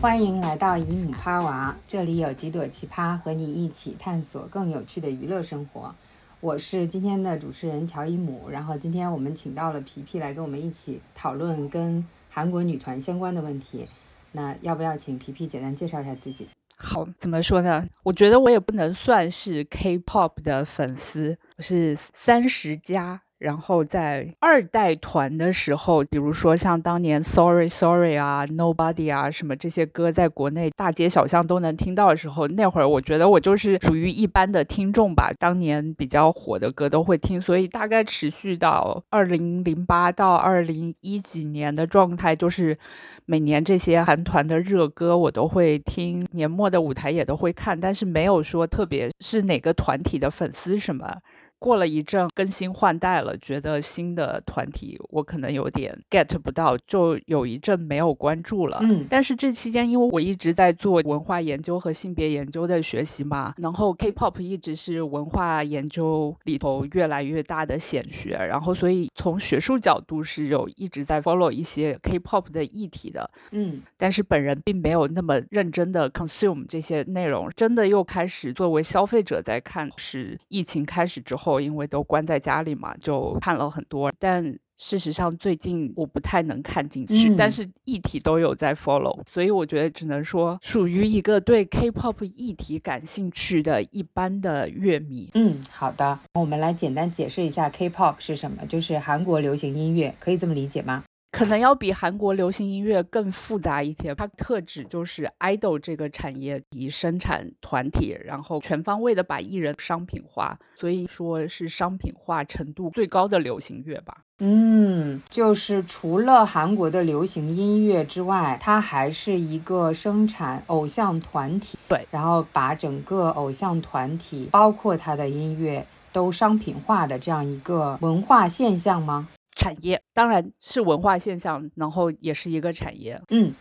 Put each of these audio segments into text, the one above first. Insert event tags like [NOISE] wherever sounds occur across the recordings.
欢迎来到姨母趴娃，这里有几朵奇葩和你一起探索更有趣的娱乐生活。我是今天的主持人乔姨母，然后今天我们请到了皮皮来跟我们一起讨论跟韩国女团相关的问题。那要不要请皮皮简单介绍一下自己？好，怎么说呢？我觉得我也不能算是 K-pop 的粉丝，我是三十加。然后在二代团的时候，比如说像当年 Sorry Sorry 啊、Nobody 啊什么这些歌，在国内大街小巷都能听到的时候，那会儿我觉得我就是属于一般的听众吧。当年比较火的歌都会听，所以大概持续到二零零八到二零一几年的状态，就是每年这些韩团的热歌我都会听，年末的舞台也都会看，但是没有说特别是哪个团体的粉丝什么。过了一阵更新换代了，觉得新的团体我可能有点 get 不到，就有一阵没有关注了。嗯，但是这期间因为我一直在做文化研究和性别研究的学习嘛，然后 K-pop 一直是文化研究里头越来越大的显学，然后所以从学术角度是有一直在 follow 一些 K-pop 的议题的。嗯，但是本人并没有那么认真的 consume 这些内容，真的又开始作为消费者在看，是疫情开始之后。因为都关在家里嘛，就看了很多。但事实上，最近我不太能看进去，但是议题都有在 follow，所以我觉得只能说属于一个对 K-pop 议题感兴趣的一般的乐迷。嗯，好的，我们来简单解释一下 K-pop 是什么，就是韩国流行音乐，可以这么理解吗？可能要比韩国流行音乐更复杂一些，它特指就是 idol 这个产业以生产团体，然后全方位的把艺人商品化，所以说是商品化程度最高的流行乐吧。嗯，就是除了韩国的流行音乐之外，它还是一个生产偶像团体，对，然后把整个偶像团体，包括它的音乐都商品化的这样一个文化现象吗？产业当然是文化现象，然后也是一个产业。嗯，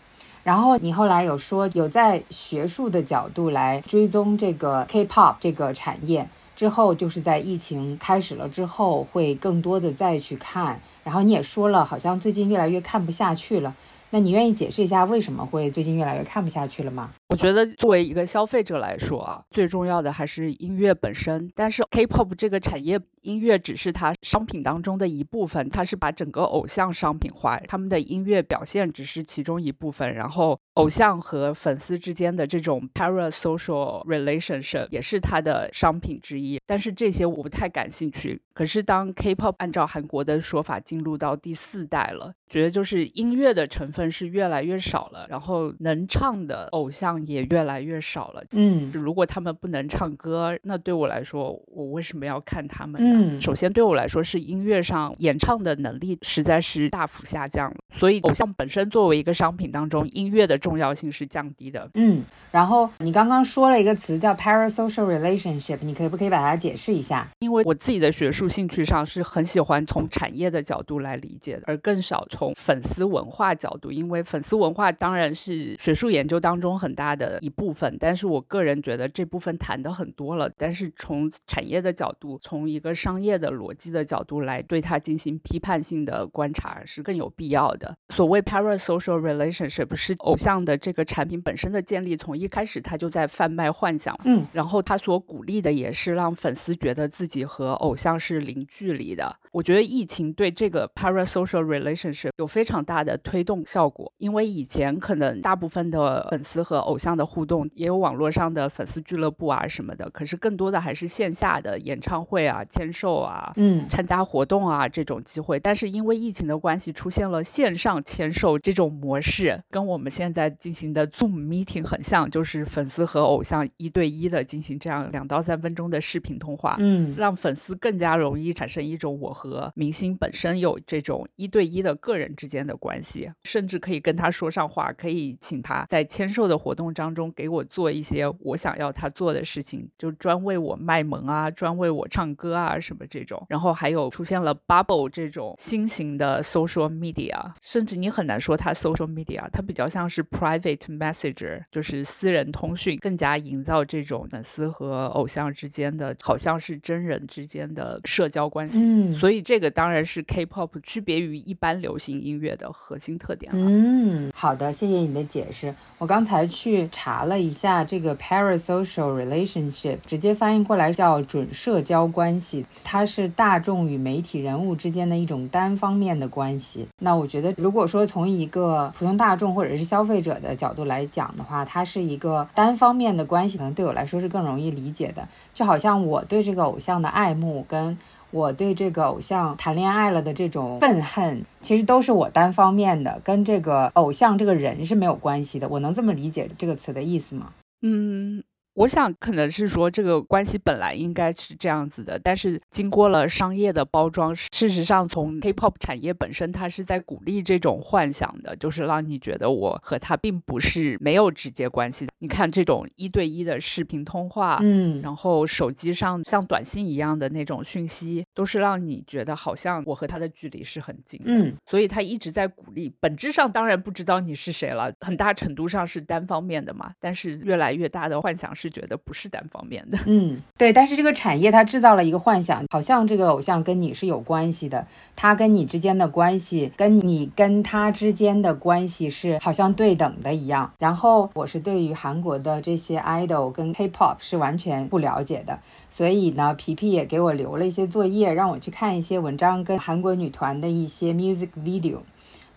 然后你后来有说有在学术的角度来追踪这个 K-pop 这个产业，之后就是在疫情开始了之后会更多的再去看，然后你也说了，好像最近越来越看不下去了。那你愿意解释一下为什么会最近越来越看不下去了吗？我觉得作为一个消费者来说啊，最重要的还是音乐本身。但是 K-pop 这个产业，音乐只是它商品当中的一部分，它是把整个偶像商品化，他们的音乐表现只是其中一部分。然后偶像和粉丝之间的这种 parasocial relationship 也是它的商品之一。但是这些我不太感兴趣。可是当 K-pop 按照韩国的说法进入到第四代了，觉得就是音乐的成分是越来越少了，然后能唱的偶像。也越来越少了。嗯，如果他们不能唱歌，那对我来说，我为什么要看他们呢？首先，对我来说是音乐上演唱的能力实在是大幅下降了。所以，偶像本身作为一个商品当中，音乐的重要性是降低的。嗯，然后你刚刚说了一个词叫 parasocial relationship，你可不可以把它解释一下？因为我自己的学术兴趣上是很喜欢从产业的角度来理解的，而更少从粉丝文化角度。因为粉丝文化当然是学术研究当中很大。的一部分，但是我个人觉得这部分谈的很多了。但是从产业的角度，从一个商业的逻辑的角度来对它进行批判性的观察是更有必要的。所谓 parasocial relationship 是偶像的这个产品本身的建立，从一开始他就在贩卖幻想，嗯，然后他所鼓励的也是让粉丝觉得自己和偶像是零距离的。我觉得疫情对这个 parasocial relationship 有非常大的推动效果，因为以前可能大部分的粉丝和偶像的互动也有网络上的粉丝俱乐部啊什么的，可是更多的还是线下的演唱会啊、签售啊、嗯、参加活动啊这种机会。但是因为疫情的关系，出现了线上签售这种模式，跟我们现在进行的 Zoom meeting 很像，就是粉丝和偶像一对一的进行这样两到三分钟的视频通话，嗯，让粉丝更加容易产生一种我和明星本身有这种一对一的个人之间的关系，甚至可以跟他说上话，可以请他在签售的活动。当中给我做一些我想要他做的事情，就专为我卖萌啊，专为我唱歌啊什么这种。然后还有出现了 Bubble 这种新型的 social media，甚至你很难说它 social media，它比较像是 private messenger，就是私人通讯，更加营造这种粉丝和偶像之间的好像是真人人之间的社交关系。嗯，所以这个当然是 K-pop 区别于一般流行音乐的核心特点了。嗯，好的，谢谢你的解释。我刚才去查了一下这个 parasocial relationship，直接翻译过来叫准社交关系，它是大众与媒体人物之间的一种单方面的关系。那我觉得，如果说从一个普通大众或者是消费者的角度来讲的话，它是一个单方面的关系，可能对我来说是更容易理解的。就好像我对这个偶像的爱慕跟。我对这个偶像谈恋爱了的这种愤恨，其实都是我单方面的，跟这个偶像这个人是没有关系的。我能这么理解这个词的意思吗？嗯。我想可能是说这个关系本来应该是这样子的，但是经过了商业的包装，事实上从 K-pop 产业本身，它是在鼓励这种幻想的，就是让你觉得我和他并不是没有直接关系的。你看这种一对一的视频通话，嗯，然后手机上像短信一样的那种讯息，都是让你觉得好像我和他的距离是很近，嗯，所以他一直在鼓励。本质上当然不知道你是谁了，很大程度上是单方面的嘛，但是越来越大的幻想是。觉得不是单方面的，嗯，对，但是这个产业它制造了一个幻想，好像这个偶像跟你是有关系的，他跟你之间的关系，跟你跟他之间的关系是好像对等的一样。然后我是对于韩国的这些 idol 跟 K-pop 是完全不了解的，所以呢，皮皮也给我留了一些作业，让我去看一些文章跟韩国女团的一些 music video。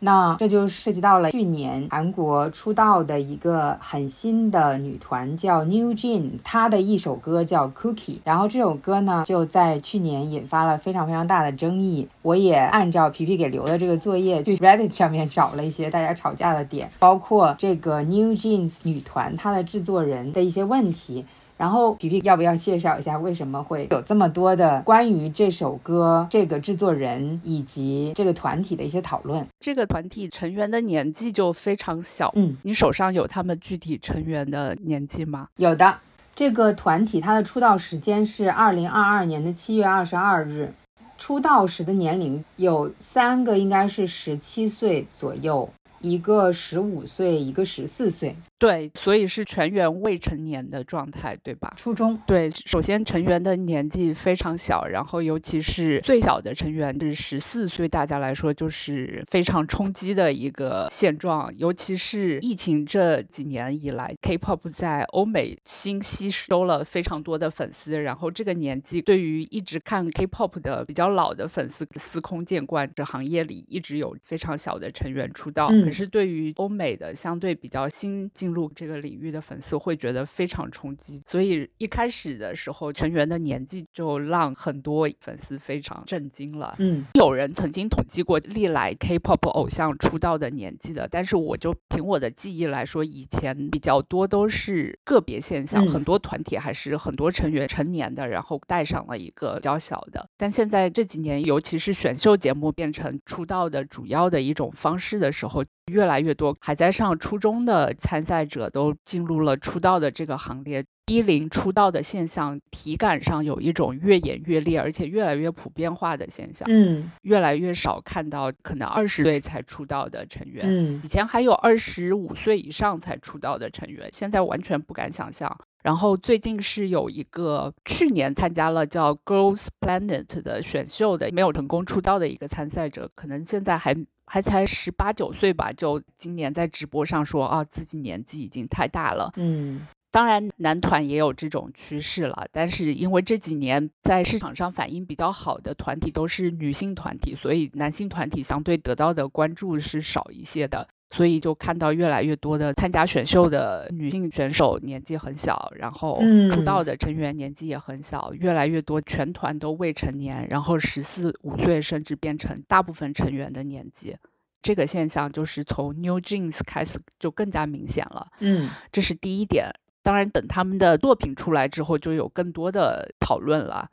那这就涉及到了去年韩国出道的一个很新的女团，叫 New Jeans，她的一首歌叫 Cookie，然后这首歌呢就在去年引发了非常非常大的争议。我也按照皮皮给留的这个作业，去 Reddit 上面找了一些大家吵架的点，包括这个 New Jeans 女团她的制作人的一些问题。然后皮皮要不要介绍一下为什么会有这么多的关于这首歌、这个制作人以及这个团体的一些讨论？这个团体成员的年纪就非常小，嗯，你手上有他们具体成员的年纪吗？有的，这个团体它的出道时间是二零二二年的七月二十二日，出道时的年龄有三个，应该是十七岁左右。一个十五岁，一个十四岁，对，所以是全员未成年的状态，对吧？初中，对，首先成员的年纪非常小，然后尤其是最小的成员是十四岁，大家来说就是非常冲击的一个现状。尤其是疫情这几年以来，K-pop 在欧美新吸收了非常多的粉丝，然后这个年纪对于一直看 K-pop 的比较老的粉丝司空见惯，这行业里一直有非常小的成员出道。可是对于欧美的相对比较新进入这个领域的粉丝，会觉得非常冲击。所以一开始的时候，成员的年纪就让很多粉丝非常震惊了。嗯，有人曾经统计过历来 K-pop 偶像出道的年纪的，但是我就凭我的记忆来说，以前比较多都是个别现象，很多团体还是很多成员成年的，然后带上了一个比较小的。但现在这几年，尤其是选秀节目变成出道的主要的一种方式的时候。越来越多还在上初中的参赛者都进入了出道的这个行列，低龄出道的现象体感上有一种越演越烈，而且越来越普遍化的现象。嗯，越来越少看到可能二十岁才出道的成员。嗯，以前还有二十五岁以上才出道的成员，现在完全不敢想象。然后最近是有一个去年参加了叫 Girls Planet 的选秀的没有成功出道的一个参赛者，可能现在还。还才十八九岁吧，就今年在直播上说啊，自己年纪已经太大了。嗯，当然男团也有这种趋势了，但是因为这几年在市场上反应比较好的团体都是女性团体，所以男性团体相对得到的关注是少一些的。所以就看到越来越多的参加选秀的女性选手年纪很小，然后出道的成员年纪也很小，越来越多全团都未成年，然后十四五岁甚至变成大部分成员的年纪。这个现象就是从 New Jeans 开始就更加明显了。嗯，这是第一点。当然，等他们的作品出来之后，就有更多的讨论了。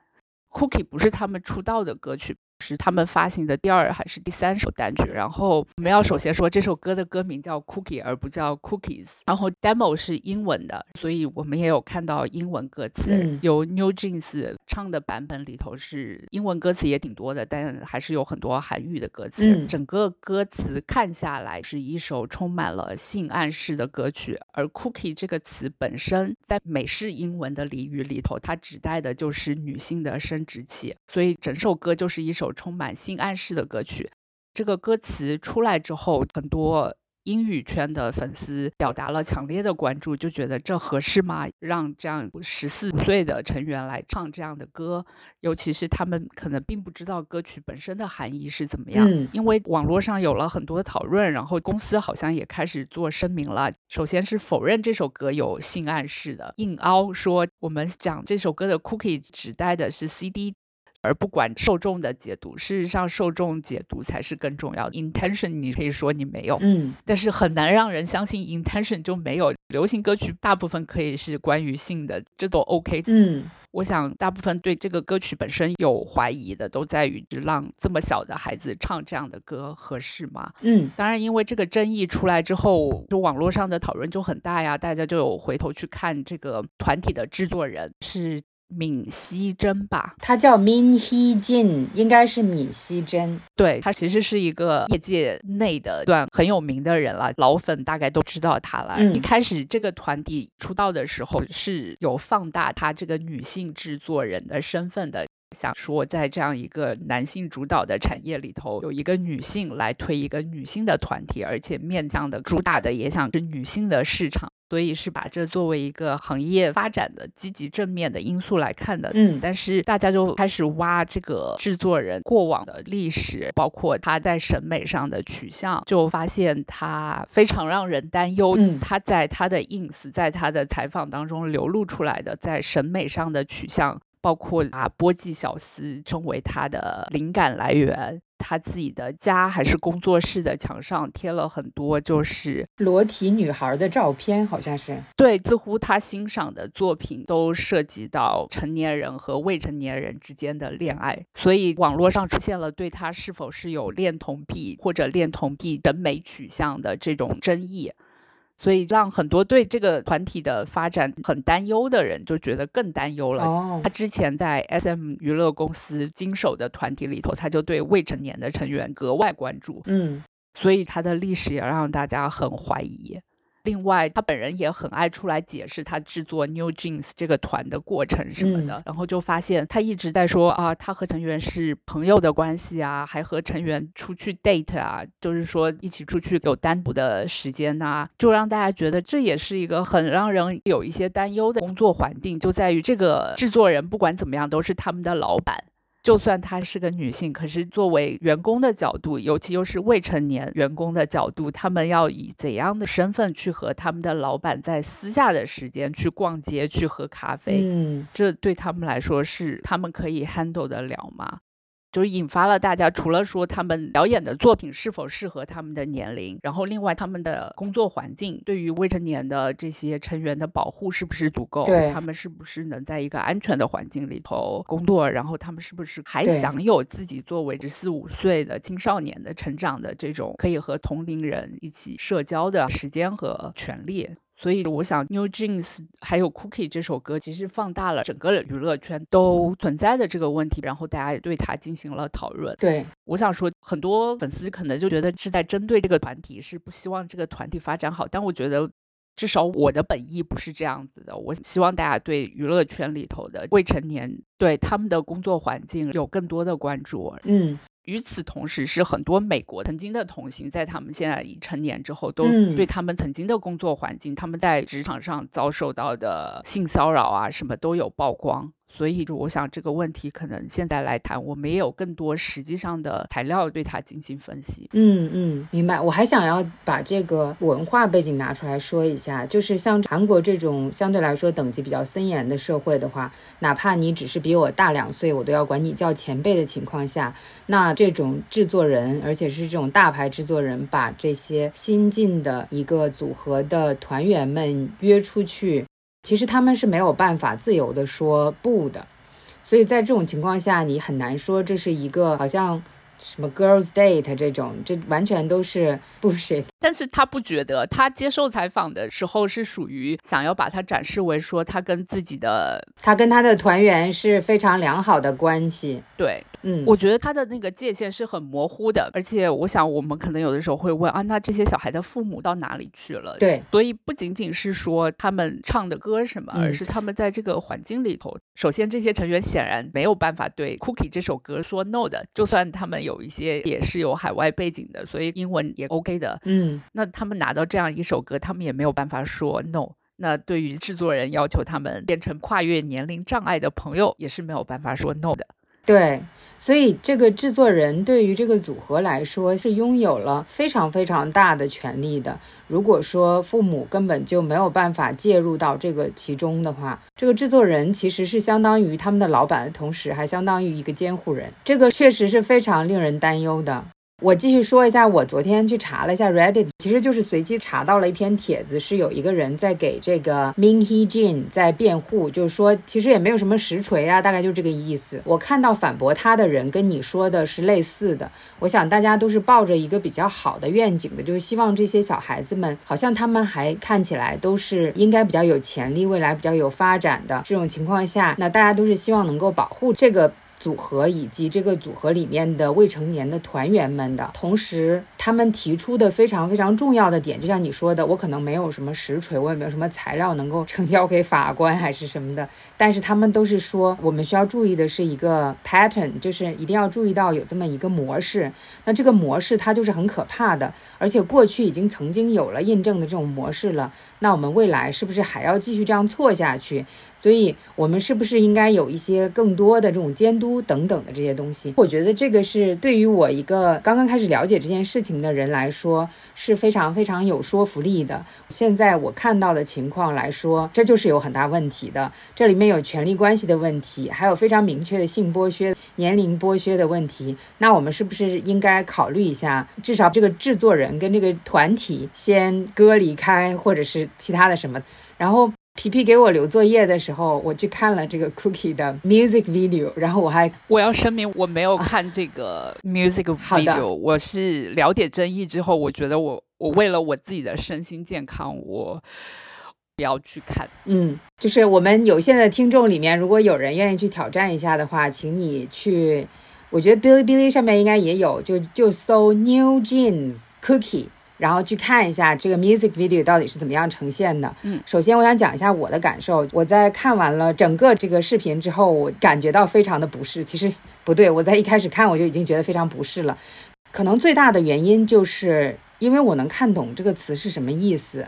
Cookie 不是他们出道的歌曲。是他们发行的第二还是第三首单曲？然后我们要首先说这首歌的歌名叫 Cookie，而不叫 Cookies。然后 demo 是英文的，所以我们也有看到英文歌词，由 New Jeans 唱的版本里头是英文歌词也挺多的，但还是有很多韩语的歌词。嗯整个歌词看下来是一首充满了性暗示的歌曲，而 “cookie” 这个词本身在美式英文的俚语里头，它指代的就是女性的生殖器，所以整首歌就是一首充满性暗示的歌曲。这个歌词出来之后，很多英语圈的粉丝表达了强烈的关注，就觉得这合适吗？让这样十四岁的成员来唱这样的歌，尤其是他们可能并不知道歌曲本身的含义是怎么样。嗯因为网络上有了很多讨论，然后公司好像也开始做声明了。首先是否认这首歌有性暗示的，硬凹说我们讲这首歌的 cookie 指代的是 CD。而不管受众的解读，事实上受众解读才是更重要的。Intention 你可以说你没有，嗯但是很难让人相信 intention 就没有。流行歌曲大部分可以是关于性的，这都 OK。嗯我想大部分对这个歌曲本身有怀疑的，都在于让这么小的孩子唱这样的歌合适吗？嗯当然，因为这个争议出来之后，就网络上的讨论就很大呀，大家就有回头去看这个团体的制作人是闵熙珍吧？她叫 Min Hee Jin，应该是闵熙珍。对他其实是一个业界内的一段很有名的人了，老粉大概都知道他了。嗯一开始这个团体出道的时候是有放大他这个女性制作人的身份的。想说，在这样一个男性主导的产业里头，有一个女性来推一个女性的团体，而且面向的主打的也想是女性的市场，所以是把这作为一个行业发展的积极正面的因素来看的。嗯但是大家就开始挖这个制作人过往的历史，包括他在审美上的取向，就发现他非常让人担忧。嗯他在他的 ins，在他的采访当中流露出来的在审美上的取向，包括把波记小斯称为他的灵感来源。他自己的家还是工作室的墙上贴了很多，就是裸体女孩的照片好像是。对，似乎他欣赏的作品都涉及到成年人和未成年人之间的恋爱，所以网络上出现了对他是否是有恋童癖或者恋童癖审美取向的这种争议。所以让很多对这个团体的发展很担忧的人就觉得更担忧了。哦他，之前在 SM 娱乐公司经手的团体里头，他就对未成年的成员格外关注。嗯所以他的历史也让大家很怀疑。另外，他本人也很爱出来解释他制作 New Jeans 这个团的过程什么的，然后就发现他一直在说啊，他和成员是朋友的关系啊，还和成员出去 date 啊，就是说一起出去有单独的时间呐、就让大家觉得这也是一个很让人有一些担忧的工作环境，就在于这个制作人不管怎么样都是他们的老板。就算她是个女性，可是作为员工的角度，尤其又是未成年员工的角度，他们要以怎样的身份去和他们的老板在私下的时间去逛街、去喝咖啡？嗯这对他们来说是他们可以 handle 得了吗？就是引发了大家除了说他们表演的作品是否适合他们的年龄，然后另外他们的工作环境对于未成年的这些成员的保护是不是足够？对他们是不是能在一个安全的环境里头工作？然后他们是不是还享有自己作为十四五岁的青少年的成长的这种可以和同龄人一起社交的时间和权利？所以我想，New Jeans 还有 Cookie 这首歌，其实放大了整个娱乐圈都存在的这个问题，然后大家也对它进行了讨论。对，我想说，很多粉丝可能就觉得是在针对这个团体，是不希望这个团体发展好。但我觉得，至少我的本意不是这样子的。我希望大家对娱乐圈里头的未成年，对他们的工作环境有更多的关注。嗯与此同时，是很多美国曾经的同行，在他们现在已成年之后，都嗯对他们曾经的工作环境、他们在职场上遭受到的性骚扰啊，什么都有曝光。所以，我想这个问题可能现在来谈，我们也有更多实际上的材料对它进行分析。嗯嗯，明白。我还想要把这个文化背景拿出来说一下，就是像韩国这种相对来说等级比较森严的社会的话，哪怕你只是比我大两岁，我都要管你叫前辈的情况下，那这种制作人，而且是这种大牌制作人，把这些新进的一个组合的团员们约出去，其实他们是没有办法自由的说不的。所以在这种情况下，你很难说这是一个好像什么 girls date 这种，这完全都是 bullshit。[LAUGHS] 但是他不觉得，他接受采访的时候是属于想要把它展示为说他跟自己的，他跟他的团员是非常良好的关系。对，嗯，我觉得他的那个界限是很模糊的，而且我想我们可能有的时候会问啊，那这些小孩的父母到哪里去了？对，所以不仅仅是说他们唱的歌什么，而是他们在这个环境里头，首先这些成员显然没有办法对《Cookie》这首歌说 no 的，就算他们有一些也是有海外背景的，所以英文也 OK 的，嗯，那他们拿到这样一首歌，他们也没有办法说 no。那对于制作人要求他们变成跨越年龄障碍的朋友，也是没有办法说 no 的。对，所以这个制作人对于这个组合来说是拥有了非常非常大的权利的。如果说父母根本就没有办法介入到这个其中的话，这个制作人其实是相当于他们的老板，同时还相当于一个监护人。这个确实是非常令人担忧的。我继续说一下，我昨天去查了一下 Reddit，其实就是随机查到了一篇帖子，是有一个人在给这个 Min Hee Jin 在辩护，就是说其实也没有什么实锤啊，大概就这个意思。我看到反驳他的人跟你说的是类似的，我想大家都是抱着一个比较好的愿景的，就是希望这些小孩子们，好像他们还看起来都是应该比较有潜力，未来比较有发展的这种情况下，那大家都是希望能够保护这个。组合以及这个组合里面的未成年的团员们的同时，他们提出的非常非常重要的点，就像你说的，我可能没有什么实锤，我也没有什么材料能够呈交给法官还是什么的，但是他们都是说，我们需要注意的是一个 pattern，就是一定要注意到有这么一个模式。那这个模式它就是很可怕的，而且过去已经曾经有了印证的这种模式了。那我们未来是不是还要继续这样错下去？所以，我们是不是应该有一些更多的这种监督等等的这些东西？我觉得这个是对于我一个刚刚开始了解这件事情的人来说是非常非常有说服力的。现在我看到的情况来说，这就是有很大问题的。这里面有权力关系的问题，还有非常明确的性剥削、年龄剥削的问题。那我们是不是应该考虑一下，至少这个制作人跟这个团体先割离开，或者是其他的什么？然后。皮皮给我留作业的时候，我去看了这个 Cookie 的 music video，然后我还我要声明我没有看这个 [LAUGHS] music video，我是了解争议之后，我觉得我我为了我自己的身心健康，我不要去看。嗯，就是我们有限的听众里面，如果有人愿意去挑战一下的话，请你去，我觉得哔哩哔哩上面应该也有，就就搜 New Jeans Cookie。然后去看一下这个 music video 到底是怎么样呈现的。嗯，首先我想讲一下我的感受。我在看完了整个这个视频之后，我感觉到非常的不适。其实不对，我在一开始看我就已经觉得非常不适了。可能最大的原因就是因为我能看懂这个词是什么意思，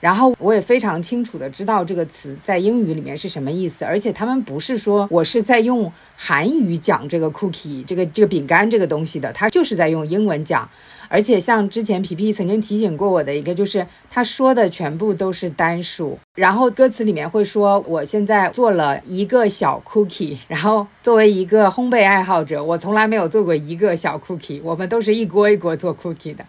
然后我也非常清楚的知道这个词在英语里面是什么意思。而且他们不是说我是在用韩语讲这个 cookie 这个这个饼干这个东西的，他就是在用英文讲。而且像之前皮皮曾经提醒过我的一个，就是他说的全部都是单数，然后歌词里面会说我现在做了一个小 cookie，然后作为一个烘焙爱好者，我从来没有做过一个小 cookie，我们都是一锅一锅做 cookie 的。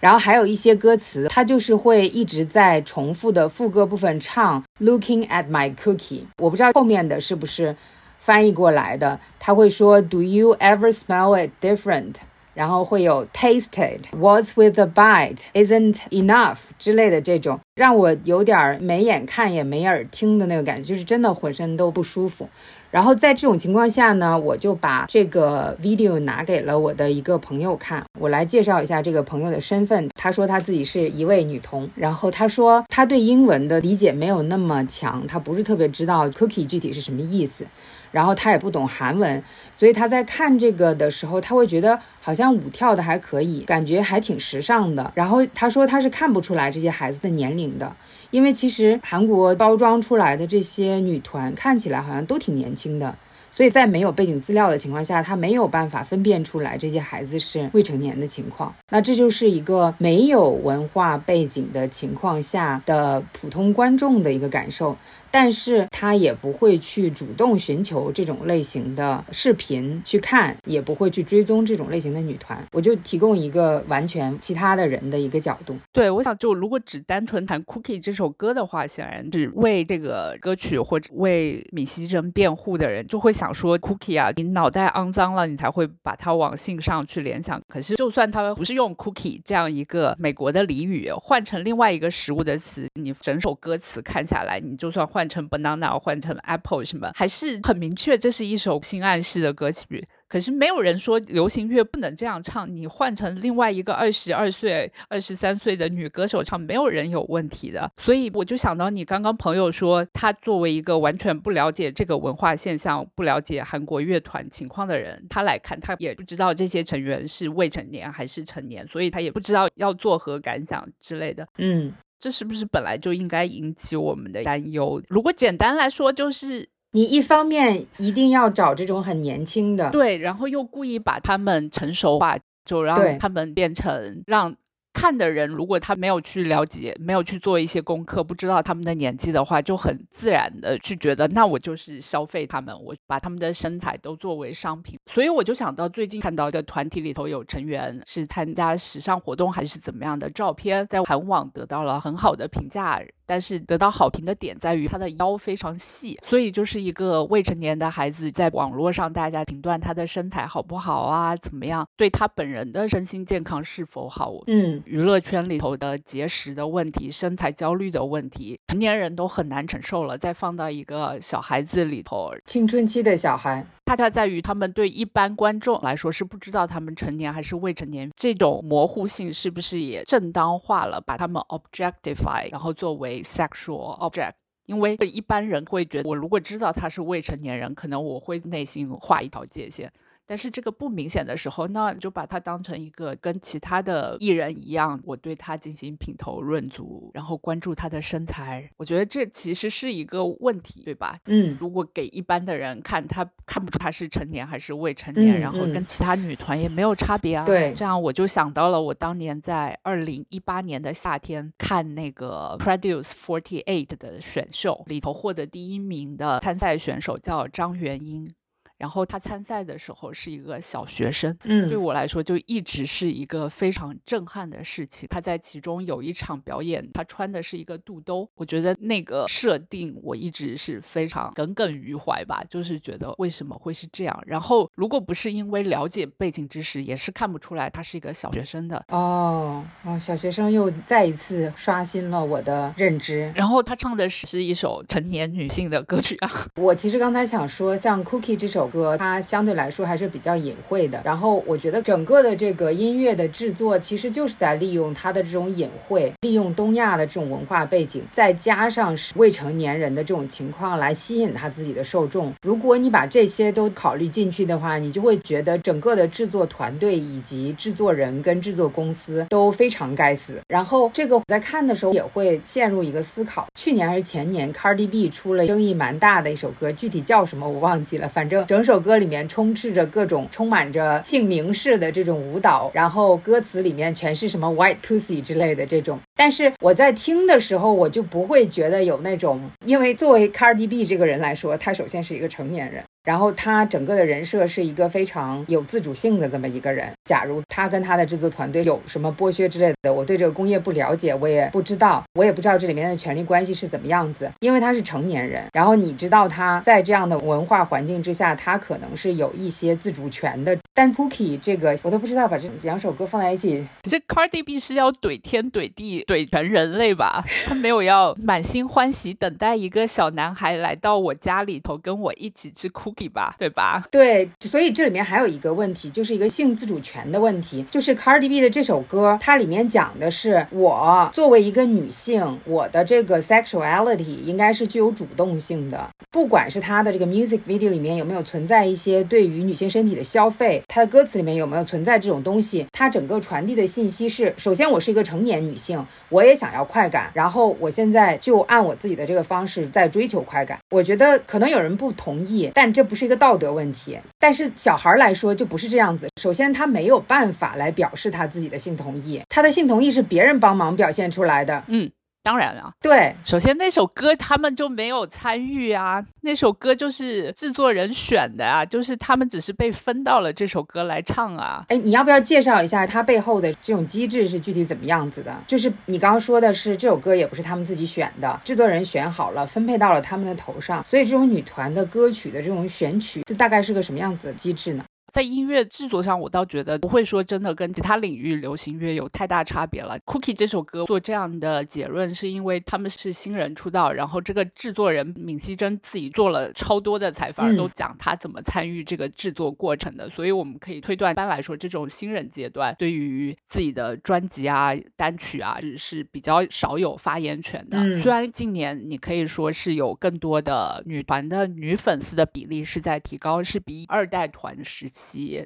然后还有一些歌词，他就是会一直在重复的副歌部分唱 Looking at my cookie，我不知道后面的是不是翻译过来的，他会说 Do you ever smell it different？然后会有 tasted what's with a bite isn't enough 之类的这种，让我有点没眼看也没耳听的那个感觉，就是真的浑身都不舒服。然后在这种情况下呢，我就把这个 video 拿给了我的一个朋友看。我来介绍一下这个朋友的身份。他说他自己是一位女童，然后他说他对英文的理解没有那么强，他不是特别知道 cookie 具体是什么意思。然后他也不懂韩文，所以他在看这个的时候，他会觉得好像舞跳的还可以，感觉还挺时尚的。然后他说他是看不出来这些孩子的年龄的，因为其实韩国包装出来的这些女团看起来好像都挺年轻的。所以在没有背景资料的情况下，他没有办法分辨出来这些孩子是未成年的情况。那这就是一个没有文化背景的情况下的普通观众的一个感受。但是他也不会去主动寻求这种类型的视频去看，也不会去追踪这种类型的女团。我就提供一个完全其他的人的一个角度。对，我想就如果只单纯谈《Cookie》这首歌的话，显然是为这个歌曲或者为米西珍辩护的人就会想说：“Cookie 啊，你脑袋肮脏了，你才会把它往性上去联想。”可是，就算他不是用 “Cookie” 这样一个美国的俚语，换成另外一个食物的词，你整首歌词看下来，你就算换成 banana，换成 apple 什么，还是很明确，这是一首性暗示的歌曲。可是没有人说流行乐不能这样唱，你换成另外一个二十二岁、二十三岁的女歌手唱，没有人有问题的。所以我就想到你刚刚朋友说，他作为一个完全不了解这个文化现象、不了解韩国乐团情况的人，他来看，他也不知道这些成员是未成年还是成年，所以他也不知道要作何感想之类的。嗯，这是不是本来就应该引起我们的担忧？如果简单来说，就是。你一方面一定要找这种很年轻的，对，然后又故意把他们成熟化，就让他们变成让。看的人，如果他没有去了解，没有去做一些功课，不知道他们的年纪的话，就很自然的去觉得，那我就是消费他们，我把他们的身材都作为商品。所以我就想到，最近看到一个团体里头有成员是参加时尚活动还是怎么样的照片，在韩网得到了很好的评价，但是得到好评的点在于他的腰非常细，所以就是一个未成年的孩子在网络上大家评断他的身材好不好啊，怎么样，对他本人的身心健康是否好，嗯。娱乐圈里头的节食的问题、身材焦虑的问题，成年人都很难承受了。再放到一个小孩子里头，青春期的小孩，恰恰在于他们对一般观众来说是不知道他们成年还是未成年，这种模糊性是不是也正当化了，把他们 objectify，然后作为 sexual object？因为一般人会觉得，我如果知道他是未成年人，可能我会内心画一条界限。但是这个不明显的时候，那就把它当成一个跟其他的艺人一样，我对他进行品头论足，然后关注他的身材。我觉得这其实是一个问题，对吧？嗯，如果给一般的人看，他看不出他是成年还是未成年，然后跟其他女团也没有差别啊。对，这样我就想到了我当年在二零一八年的夏天看那个 Produce Forty Eight 的选秀里头获得第一名的参赛选手叫张元英。然后他参赛的时候是一个小学生，嗯，对我来说就一直是一个非常震撼的事情。他在其中有一场表演，他穿的是一个肚兜，我觉得那个设定我一直是非常耿耿于怀吧，就是觉得为什么会是这样。然后如果不是因为了解背景知识，也是看不出来他是一个小学生的。哦哦，小学生又再一次刷新了我的认知。然后他唱的是一首成年女性的歌曲啊。[LAUGHS] 我其实刚才想说，像 Cookie 这首。歌它相对来说还是比较隐晦的，然后我觉得整个的这个音乐的制作其实就是在利用它的这种隐晦，利用东亚的这种文化背景，再加上是未成年人的这种情况来吸引他自己的受众。如果你把这些都考虑进去的话，你就会觉得整个的制作团队以及制作人跟制作公司都非常该死。然后这个我在看的时候也会陷入一个思考：去年还是前年，Cardi B 出了争议蛮大的一首歌，具体叫什么我忘记了，反正整。整首歌里面充斥着各种充满着姓名式的这种舞蹈，然后歌词里面全是什么 white pussy 之类的这种。但是我在听的时候，我就不会觉得有那种，因为作为 Cardi B 这个人来说，他首先是一个成年人。然后他整个的人设是一个非常有自主性的这么一个人。假如他跟他的制作团队有什么剥削之类的，我对这个工业不了解，我也不知道，我也不知道这里面的权力关系是怎么样子。因为他是成年人，然后你知道他在这样的文化环境之下，他可能是有一些自主权的。但 Cookie 这个我都不知道把这两首歌放在一起，这 Cardi B 是要怼天怼地怼全人类吧？他没有要满心欢喜等待一个小男孩来到我家里头跟我一起吃 Cookie。吧，对吧？对，所以这里面还有一个问题，就是一个性自主权的问题。就是 Cardi B 的这首歌，它里面讲的是我作为一个女性，我的这个 sexuality 应该是具有主动性的。不管是它的这个 music video 里面有没有存在一些对于女性身体的消费，它的歌词里面有没有存在这种东西，它整个传递的信息是：首先我是一个成年女性，我也想要快感，然后我现在就按我自己的这个方式在追求快感。我觉得可能有人不同意，但这不是一个道德问题。但是小孩来说就不是这样子。首先他没有办法来表示他自己的性同意，他的性同意是别人帮忙表现出来的。嗯。当然了，对，首先那首歌他们就没有参与啊，那首歌就是制作人选的啊，就是他们只是被分到了这首歌来唱啊。哎，你要不要介绍一下它背后的这种机制是具体怎么样子的？就是你刚刚说的是这首歌也不是他们自己选的，制作人选好了，分配到了他们的头上，所以这种女团的歌曲的这种选曲，这大概是个什么样子的机制呢？在音乐制作上，我倒觉得不会说真的跟其他领域流行乐有太大差别了。Cookie 这首歌做这样的结论，是因为他们是新人出道，然后这个制作人闵熙珍自己做了超多的采访，都讲他怎么参与这个制作过程的。所以我们可以推断，一般来说，这种新人阶段对于自己的专辑啊、单曲啊，是比较少有发言权的。虽然近年你可以说是有更多的女团的女粉丝的比例是在提高，是比二代团时期。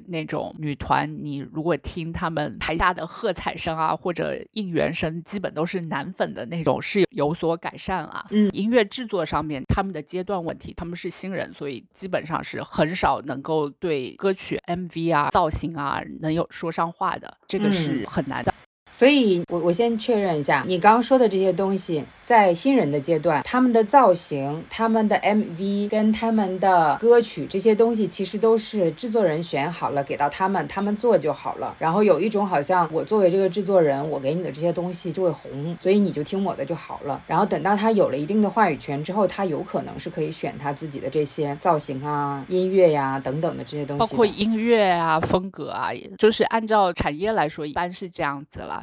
那种女团，你如果听他们台下的喝彩声啊，或者应援声，基本都是男粉的那种，是有所改善了。嗯，音乐制作上面，他们的阶段问题，他们是新人，所以基本上是很少能够对歌曲 MV 啊、造型啊能有说上话的，这个是很难的。所以，我我先确认一下，你刚刚说的这些东西，在新人的阶段，他们的造型、他们的 MV 跟他们的歌曲这些东西，其实都是制作人选好了给到他们，他们做就好了。然后有一种好像我作为这个制作人，我给你的这些东西就会红，所以你就听我的就好了。然后等到他有了一定的话语权之后，他有可能是可以选他自己的这些造型啊、音乐呀等等的这些东西，包括音乐啊、风格啊，就是按照产业来说，一般是这样子了。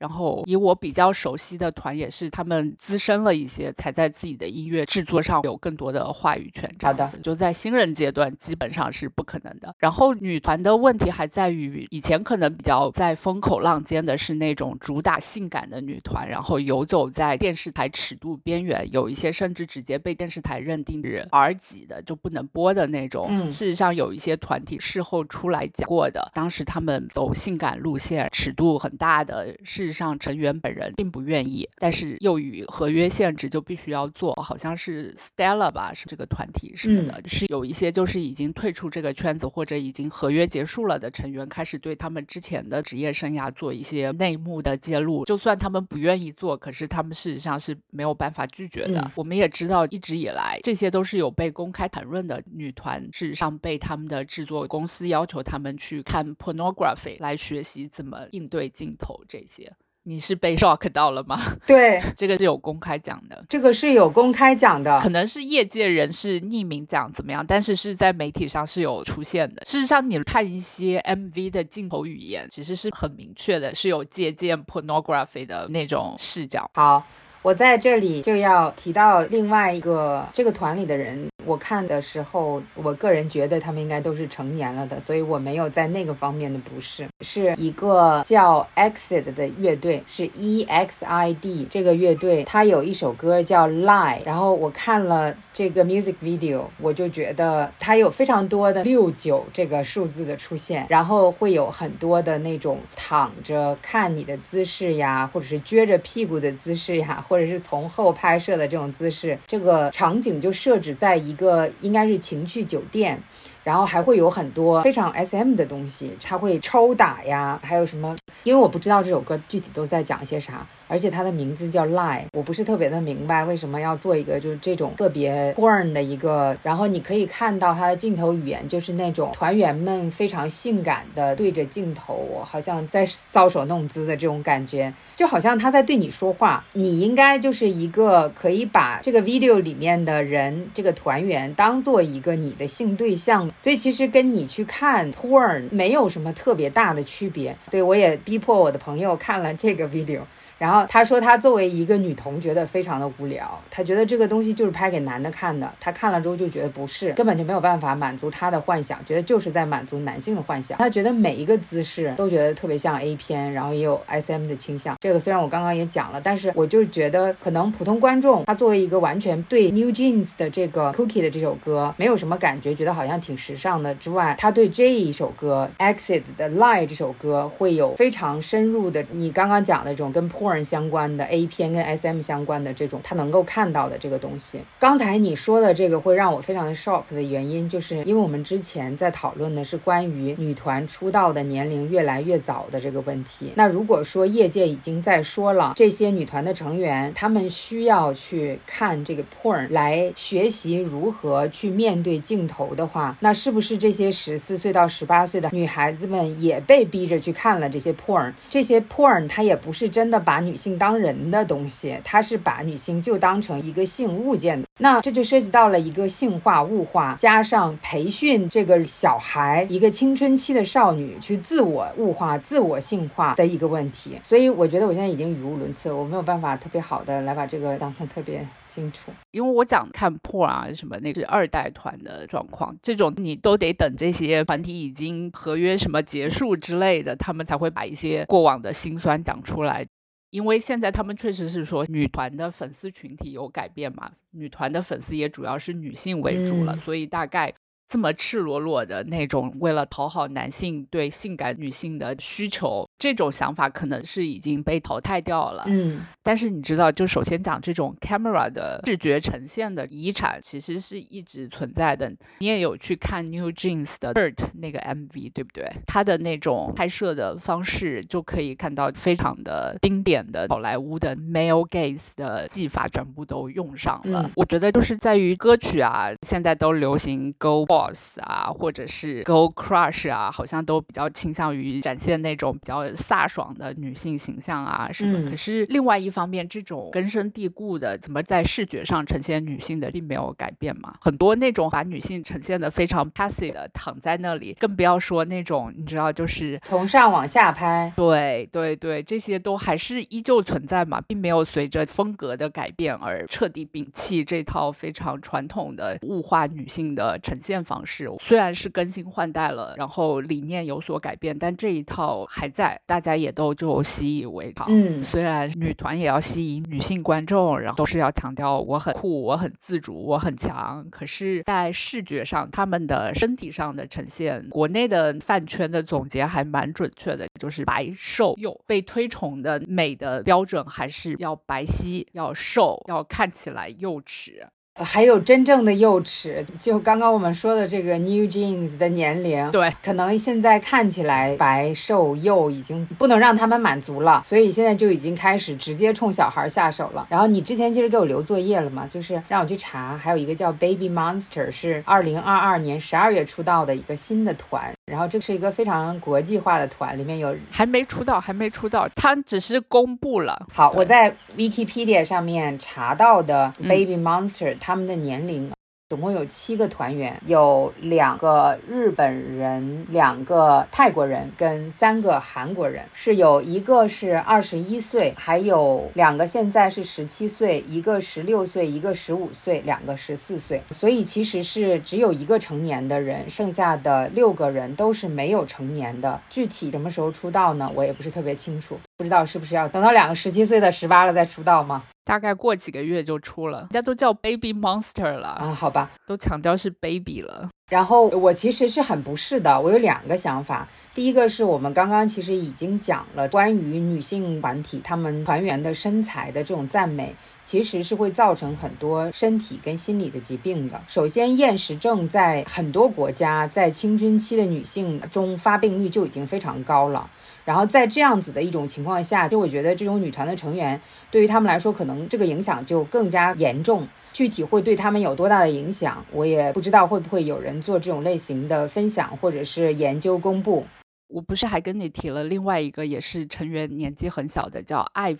然后以我比较熟悉的团也是他们资深了一些，才在自己的音乐制作上有更多的话语权。好的，就在新人阶段基本上是不可能的。然后女团的问题还在于，以前可能比较在风口浪尖的是那种主打性感的女团，然后游走在电视台尺度边缘，有一些甚至直接被电视台认定是 R 级的就不能播的那种。嗯，事实上有一些团体事后出来讲过的，当时他们走性感路线，尺度很大的是。上成员本人并不愿意，但是又与合约限制，就必须要做。好像是 Stella 吧，是这个团体什么的，是有一些就是已经退出这个圈子或者已经合约结束了的成员，开始对他们之前的职业生涯做一些内幕的揭露。就算他们不愿意做，可是他们事实上是没有办法拒绝的。我们也知道，一直以来这些都是有被公开谈论的。女团事实上被他们的制作公司要求他们去看 pornography 来学习怎么应对镜头这些。你是被 shock 到了吗？[LAUGHS] 对，这个是有公开讲的，这个是有公开讲的，可能是业界人士匿名讲怎么样，但是是在媒体上是有出现的。事实上，你看一些 MV 的镜头语言，其实是很明确的，是有借鉴 pornography 的那种视角。好，我在这里就要提到另外一个这个团里的人。我看的时候，我个人觉得他们应该都是成年了的，所以我没有在那个方面的不适。是一个叫 Exit 的乐队，是 E X I D 这个乐队，它有一首歌叫 Lie。然后我看了这个 music video，我就觉得它有非常多的六九这个数字的出现，然后会有很多的那种躺着看你的姿势呀，或者是撅着屁股的姿势呀，或者是从后拍摄的这种姿势，这个场景就设置在一。个应该是情趣酒店，然后还会有很多非常 S M 的东西，他会抽打呀，还有什么？因为我不知道这首歌具体都在讲些啥。而且它的名字叫 Lie，我不是特别的明白为什么要做一个就是这种特别 porn 的一个。然后你可以看到它的镜头语言，就是那种团员们非常性感的对着镜头，好像在搔首弄姿的这种感觉，就好像他在对你说话。你应该就是一个可以把这个 video 里面的人，这个团员当做一个你的性对象，所以其实跟你去看 porn 没有什么特别大的区别。对我也逼迫我的朋友看了这个 video。然后他说，他作为一个女同，觉得非常的无聊。他觉得这个东西就是拍给男的看的。他看了之后就觉得不是，根本就没有办法满足他的幻想，觉得就是在满足男性的幻想。他觉得每一个姿势都觉得特别像 A 片，然后也有 SM 的倾向。这个虽然我刚刚也讲了，但是我就觉得可能普通观众他作为一个完全对 New Jeans 的这个 Cookie 的这首歌没有什么感觉，觉得好像挺时尚的之外，他对这一首歌 Exit 的 Lie 这首歌会有非常深入的，你刚刚讲的这种跟 Porn。Porn 相关的 A 片跟 SM 相关的这种，他能够看到的这个东西。刚才你说的这个会让我非常的 shock 的原因，就是因为我们之前在讨论的是关于女团出道的年龄越来越早的这个问题。那如果说业界已经在说了，这些女团的成员他们需要去看这个 porn 来学习如何去面对镜头的话，那是不是这些十四岁到十八岁的女孩子们也被逼着去看了这些 porn？这些 porn 它也不是真的把女性当人的东西，它是把女性就当成一个性物件的。那这就涉及到了一个性化、物化，加上培训这个小孩一个青春期的少女去自我物化、自我性化的一个问题。所以我觉得我现在已经语无伦次，我没有办法特别好的来把这个讲得特别清楚。因为我讲看破啊什么那个二代团的状况，这种你都得等这些团体已经合约什么结束之类的，他们才会把一些过往的辛酸讲出来。因为现在他们确实是说女团的粉丝群体有改变嘛，女团的粉丝也主要是女性为主了，所以大概。这么赤裸裸的那种，为了讨好男性对性感女性的需求，这种想法可能是已经被淘汰掉了。嗯，但是你知道，就首先讲这种 camera 的视觉呈现的遗产，其实是一直存在的。你也有去看 New Jeans 的 Dirt 那个 MV，对不对？它的那种拍摄的方式，就可以看到非常的经典的好莱坞的 male gaze 的技法，全部都用上了。我觉得就是在于歌曲啊，现在都流行 Go。Boss 啊，或者是 Go Crush 啊，好像都比较倾向于展现那种比较飒爽的女性形象啊什么。可是另外一方面，这种根深蒂固的怎么在视觉上呈现女性的，并没有改变嘛。很多那种把女性呈现的非常 passive 的躺在那里，更不要说那种你知道，就是从上往下拍。对对对，这些都还是依旧存在嘛，并没有随着风格的改变而彻底摒弃这套非常传统的物化女性的呈现。方式虽然是更新换代了，然后理念有所改变，但这一套还在，大家也都就习以为常。嗯，虽然女团也要吸引女性观众，然后都是要强调我很酷、我很自主、我很强，可是，在视觉上，他们的身体上的呈现，国内的饭圈的总结还蛮准确的，就是白瘦幼被推崇的美的标准还是要白皙、要瘦、要看起来幼齿。还有真正的幼齿，就刚刚我们说的这个 New Jeans 的年龄，对，可能现在看起来白瘦幼已经不能让他们满足了，所以现在就已经开始直接冲小孩下手了。然后你之前其实给我留作业了嘛，就是让我去查，还有一个叫 Baby Monster，是二零二二年十二月出道的一个新的团，然后这是一个非常国际化的团，里面有还没出道，还没出道，他只是公布了。好，我在 Wikipedia 上面查到的 Baby Monster，他们的年龄总共有七个团员，有两个日本人，两个泰国人，跟三个韩国人。是有一个是二十一岁，还有两个现在是十七岁，一个十六岁，一个十五岁，两个十四岁。所以其实是只有一个成年的人，剩下的六个人都是没有成年的。具体什么时候出道呢？我也不是特别清楚，不知道是不是要等到两个十七岁的十八了再出道吗？大概过几个月就出了，人家都叫 Baby Monster 了啊，好吧，都强调是 Baby 了。然后我其实是很不适的，我有两个想法。第一个是我们刚刚其实已经讲了，关于女性团体她们团员的身材的这种赞美，其实是会造成很多身体跟心理的疾病的。首先，厌食症在很多国家在青春期的女性中发病率就已经非常高了。然后在这样子的一种情况下，就我觉得这种女团的成员对于他们来说，可能这个影响就更加严重。具体会对他们有多大的影响，我也不知道会不会有人做这种类型的分享或者是研究公布。我不是还跟你提了另外一个也是成员年纪很小的叫 I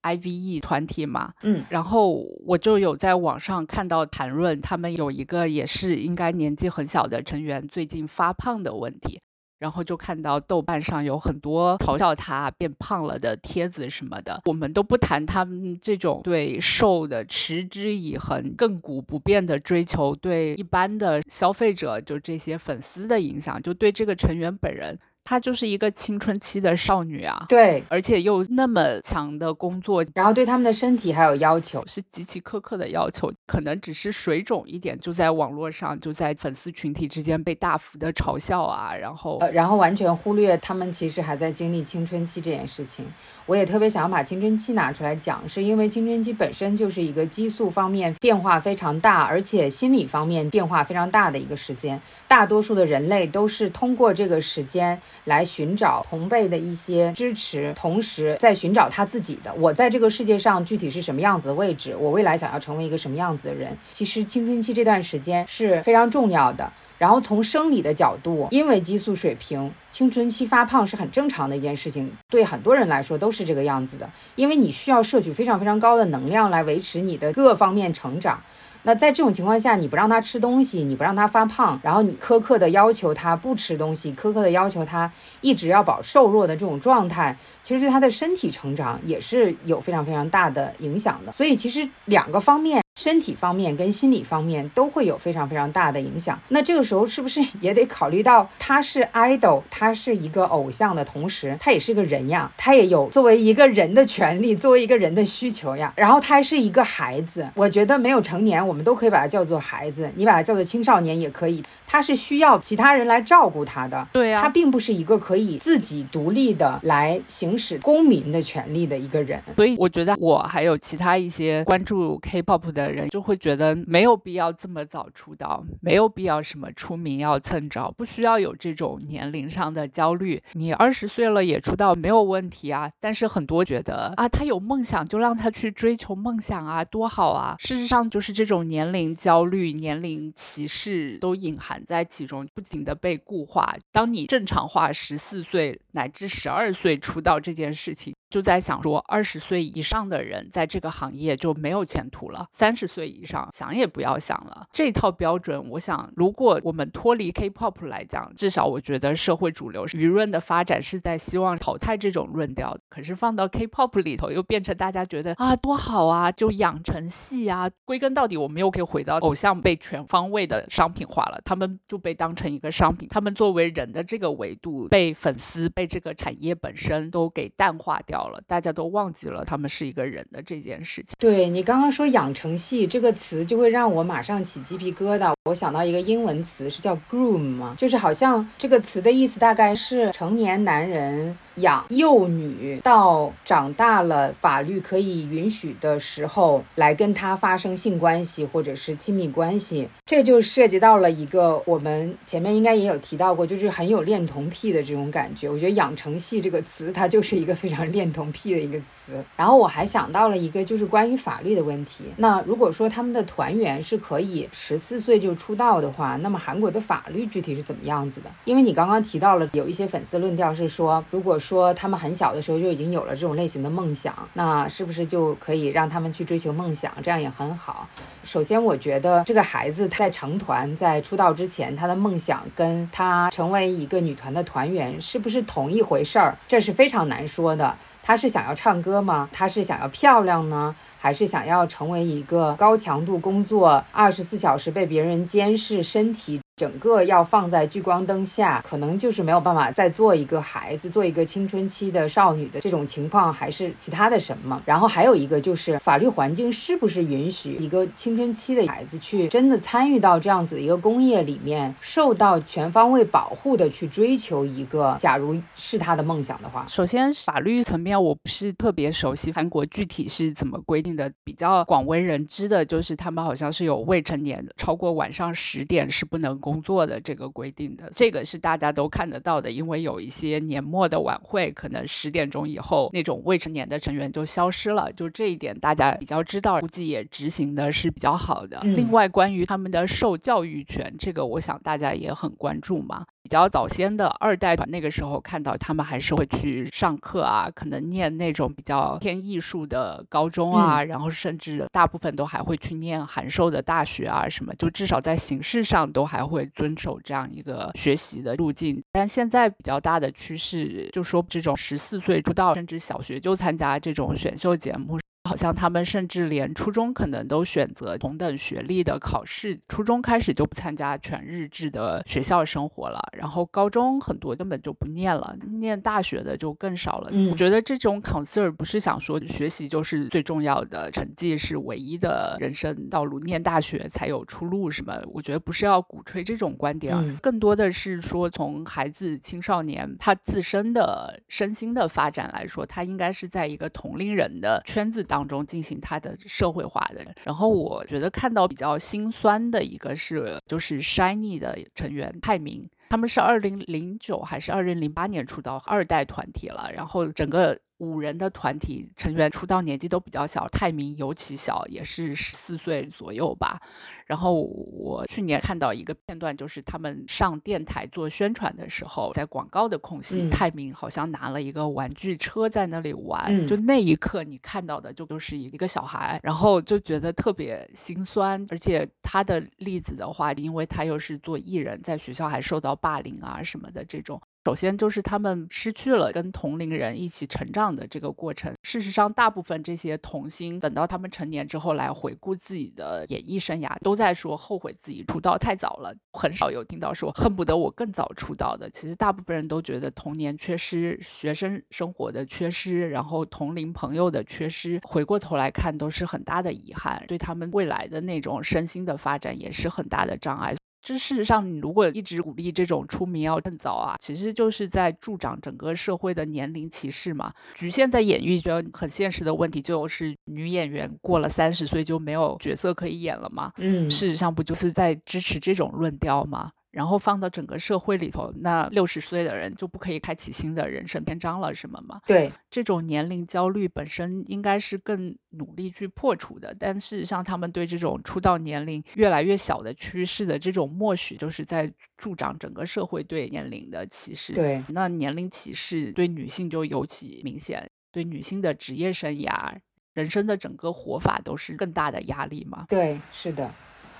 I V E 团体嘛？嗯，然后我就有在网上看到谈论他们有一个也是应该年纪很小的成员最近发胖的问题。然后就看到豆瓣上有很多嘲笑他变胖了的帖子什么的。我们都不谈他们这种对瘦的持之以恒、亘古不变的追求，对一般的消费者就这些粉丝的影响，就对这个成员本人她就是一个青春期的少女啊，对，而且又那么强的工作，然后对他们的身体还有要求，是极其苛刻的要求，可能只是水肿一点，就在网络上，就在粉丝群体之间被大幅的嘲笑啊，然后，呃，然后完全忽略他们其实还在经历青春期这件事情。我也特别想要把青春期拿出来讲，是因为青春期本身就是一个激素方面变化非常大，而且心理方面变化非常大的一个时间。大多数的人类都是通过这个时间来寻找同辈的一些支持，同时在寻找他自己的我在这个世界上具体是什么样子的位置，我未来想要成为一个什么样子的人。其实青春期这段时间是非常重要的。然后从生理的角度，因为激素水平，青春期发胖是很正常的一件事情，对很多人来说都是这个样子的。因为你需要摄取非常非常高的能量来维持你的各方面成长。那在这种情况下，你不让他吃东西，你不让他发胖，然后你苛刻的要求他不吃东西，苛刻的要求他一直要保持瘦弱的这种状态，其实对他的身体成长也是有非常非常大的影响的。所以其实两个方面。身体方面跟心理方面都会有非常非常大的影响。那这个时候是不是 [LAUGHS] 也得考虑到他是 idol，他是一个偶像的同时，他也是个人呀，他也有作为一个人的权利，作为一个人的需求呀。然后他还是一个孩子，我觉得没有成年，我们都可以把他叫做孩子，你把他叫做青少年也可以。他是需要其他人来照顾他的，对呀，他并不是一个可以自己独立的来行使公民的权利的一个人。所以我觉得我还有其他一些关注 K-pop 的的人就会觉得没有必要这么早出道，没有必要什么出名要蹭着，不需要有这种年龄上的焦虑。你二十岁了也出道没有问题啊。但是很多觉得啊，他有梦想就让他去追求梦想啊，多好啊。事实上就是这种年龄焦虑、年龄歧视都隐含。在其中不停的被固化。当你正常化十四岁乃至十二岁出道这件事情。就在想说，二十岁以上的人在这个行业就没有前途了。三十岁以上想也不要想了。这套标准，我想，如果我们脱离 K-pop 来讲，至少我觉得社会主流舆论的发展是在希望淘汰这种论调。可是放到 K-pop 里头，又变成大家觉得啊多好啊，就养成系啊。归根到底，我们又可以回到偶像被全方位的商品化了，他们就被当成一个商品，他们作为人的这个维度被粉丝、被这个产业本身都给淡化掉。了，大家都忘记了他们是一个人的这件事情。对你刚刚说“养成”这个词，就会让我马上起鸡皮疙瘩。我想到一个英文词是叫 “groom” 嘛，就是好像这个词的意思大概是成年男人。养幼女到长大了，法律可以允许的时候，来跟他发生性关系或者是亲密关系，这就涉及到了一个我们前面应该也有提到过，就是很有恋童癖的这种感觉。我觉得“养成系”这个词，它就是一个非常恋童癖的一个词。然后我还想到了一个，就是关于法律的问题。那如果说他们的团员是可以十四岁就出道的话，那么韩国的法律具体是怎么样子的？因为你刚刚提到了有一些粉丝论调是说，如果说他们很小的时候就已经有了这种类型的梦想，那是不是就可以让他们去追求梦想？这样也很好。首先，我觉得这个孩子在成团、在出道之前，他的梦想跟他成为一个女团的团员是不是同一回事儿？这是非常难说的。他是想要唱歌吗？他是想要漂亮呢，还是想要成为一个高强度工作、二十四小时被别人监视身体？整个要放在聚光灯下，可能就是没有办法再做一个孩子，做一个青春期的少女的这种情况，还是其他的什么？然后还有一个就是法律环境是不是允许一个青春期的孩子去真的参与到这样子的一个工业里面，受到全方位保护的去追求一个，假如是他的梦想的话。首先，法律层面我不是特别熟悉韩国具体是怎么规定的，比较广为人知的就是他们好像是有未成年的超过晚上十点是不能。工作的这个规定的，这个是大家都看得到的，因为有一些年末的晚会，可能十点钟以后那种未成年的成员就消失了，就这一点大家比较知道，估计也执行的是比较好的。另外，关于他们的受教育权，这个我想大家也很关注嘛。比较早先的二代团，那个时候看到他们还是会去上课啊，可能念那种比较偏艺术的高中啊，然后甚至大部分都还会去念函授的大学啊，什么就至少在形式上都还会遵守这样一个学习的路径。但现在比较大的趋势，就说这种十四岁出道甚至小学就参加这种选秀节目。好像他们甚至连初中可能都选择同等学历的考试，初中开始就不参加全日制的学校生活了，然后高中很多根本就不念了，念大学的就更少了。嗯我觉得这种 concern 不是想说学习就是最重要的，成绩是唯一的人生道路，念大学才有出路什么？我觉得不是要鼓吹这种观点更多的是说从孩子、青少年他自身的身心的发展来说，他应该是在一个同龄人的圈子当当中进行他的社会化的。然后我觉得看到比较心酸的一个是，就是 Shiny 的成员泰明。他们是二零零九还是二零零八年出道二代团体了，然后整个五人的团体成员出道年纪都比较小，泰明尤其小，也是十四岁左右吧。然后我去年看到一个片段，就是他们上电台做宣传的时候，在广告的空隙，嗯泰明好像拿了一个玩具车在那里玩，嗯就那一刻你看到的就都是一个小孩，然后就觉得特别心酸。而且他的例子的话，因为他又是做艺人，在学校还受到霸凌啊什么的这种。首先就是他们失去了跟同龄人一起成长的这个过程。事实上，大部分这些童星等到他们成年之后来回顾自己的演艺生涯，都在说后悔自己出道太早了，很少有听到说恨不得我更早出道的。其实大部分人都觉得童年缺失、学生生活的缺失，然后同龄朋友的缺失，回过头来看都是很大的遗憾，对他们未来的那种身心的发展也是很大的障碍。这事实上，你如果一直鼓励这种出名要趁早啊，其实就是在助长整个社会的年龄歧视嘛。局限在演艺圈很现实的问题，就是女演员过了三十岁就没有角色可以演了嘛？嗯事实上不就是在支持这种论调吗？然后放到整个社会里头，那六十岁的人就不可以开启新的人生篇章了，什么吗？对，这种年龄焦虑本身应该是更努力去破除的，但事实上，他们对这种出道年龄越来越小的趋势的这种默许，就是在助长整个社会对年龄的歧视。，对，那年龄歧视对女性就尤其明显，对女性的职业生涯、人生的整个活法都是更大的压力嘛。对，是的。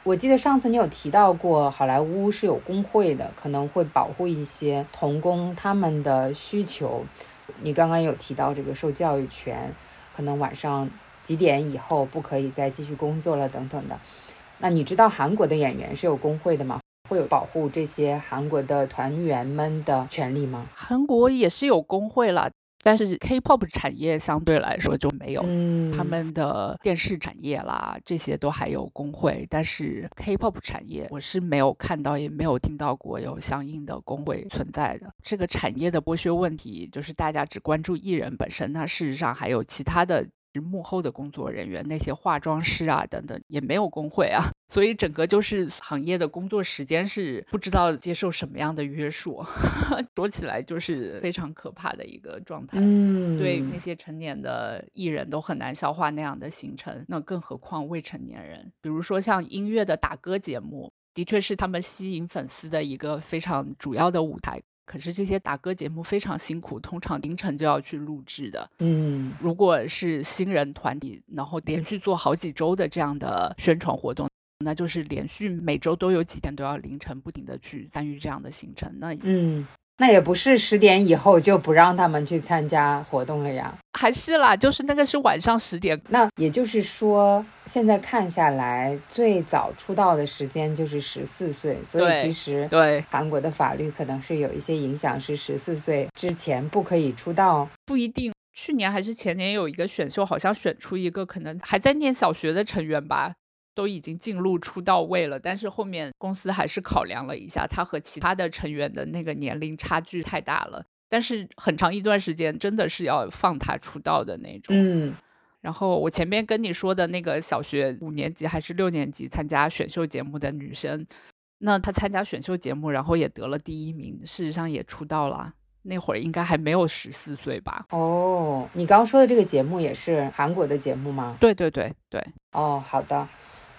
我记得上次你有提到过，好莱坞是有工会的，可能会保护一些童工他们的需求。你刚刚有提到这个受教育权，可能晚上几点以后不可以再继续工作了等等的。那你知道韩国的演员是有工会的吗？会有保护这些韩国的团员们的权利吗？韩国也是有工会啦，但是 K-pop 产业相对来说就没有。嗯，他们的电视产业啦，这些都还有工会，但是 K-pop 产业我是没有看到，也没有听到过有相应的工会存在的。这个产业的剥削问题，就是大家只关注艺人本身，那事实上还有其他的幕后的工作人员，那些化妆师啊等等，也没有工会啊。[LAUGHS] 所以整个就是行业的工作时间是不知道接受什么样的约束，[LAUGHS] 说起来就是非常可怕的一个状态。嗯，对那些成年的艺人都很难消化那样的行程，那更何况未成年人。比如说像音乐的打歌节目，的确是他们吸引粉丝的一个非常主要的舞台。可是这些打歌节目非常辛苦，通常凌晨就要去录制的。嗯，如果是新人团体，然后连续做好几周的这样的宣传活动，那就是连续每周都有几天都要凌晨不停的去参与这样的行程。那嗯，那也不是十点以后就不让他们去参加活动了呀。还是啦，就是那个是晚上十点那也就是说，现在看下来，最早出道的时间就是十四岁，所以其实对，韩国的法律可能是有一些影响，是十四岁之前不可以出道。不一定。去年还是前年有一个选秀，好像选出一个可能还在念小学的成员吧，都已经进入出道位了，但是后面公司还是考量了一下，他和其他的成员的那个年龄差距太大了。但是很长一段时间真的是要放他出道的那种。嗯然后我前面跟你说的那个小学五年级还是六年级参加选秀节目的女生，那她参加选秀节目，然后也得了第一名，事实上也出道了。那会儿应该还没有十四岁吧？哦，你刚刚说的这个节目也是韩国的节目吗？对对对对，哦，好的。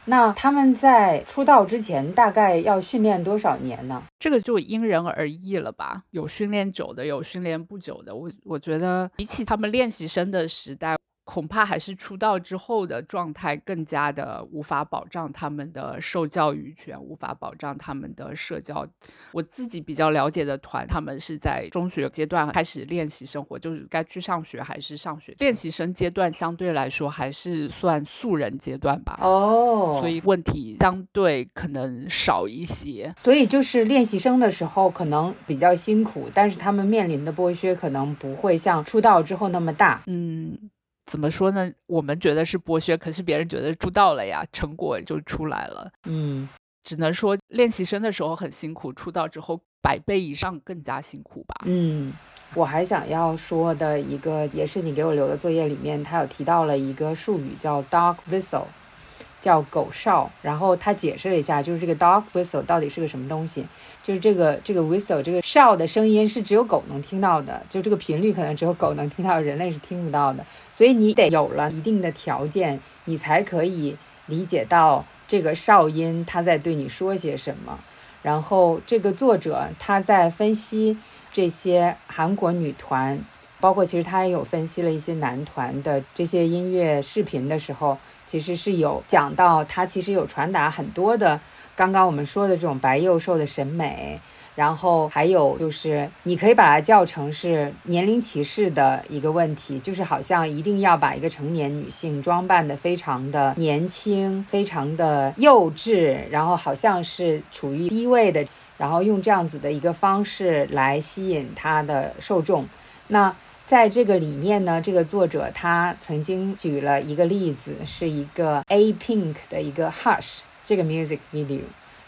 那他们在出道之前大概要训练多少年呢？这个就因人而异了吧？有训练久的，有训练不久的。我我觉得比起他们练习生的时代，恐怕还是出道之后的状态更加的无法保障他们的受教育权，无法保障他们的社交。我自己比较了解的团，他们是在中学阶段开始练习生活，就是该去上学还是上学。练习生阶段相对来说还是算素人阶段吧。哦，所以问题相对可能少一些。所以就是练习生的时候可能比较辛苦，但是他们面临的剥削可能不会像出道之后那么大。嗯。怎么说呢？我们觉得是剥削，可是别人觉得出道了呀，成果就出来了。嗯，只能说练习生的时候很辛苦，出道之后百倍以上更加辛苦吧。嗯，我还想要说的一个，也是你给我留的作业里面，他有提到了一个术语叫 dog whistle。叫狗哨，然后他解释了一下，就是这个 dog whistle 到底是个什么东西，就是这个这个 whistle 这个哨的声音是只有狗能听到的，就这个频率可能只有狗能听到，人类是听不到的，所以你得有了一定的条件，你才可以理解到这个哨音它在对你说些什么。然后这个作者他在分析这些韩国女团，包括其实他也有分析了一些男团的这些音乐视频的时候。其实是有讲到，他其实有传达很多的，刚刚我们说的这种白幼瘦的审美，然后还有就是，你可以把它叫成是年龄歧视的一个问题，就是好像一定要把一个成年女性装扮的非常的年轻，非常的幼稚，然后好像是处于低位的，然后用这样子的一个方式来吸引她的受众，那。在这个里面呢，这个作者他曾经举了一个例子，是一个 A Pink 的一个 Hush 这个 music video，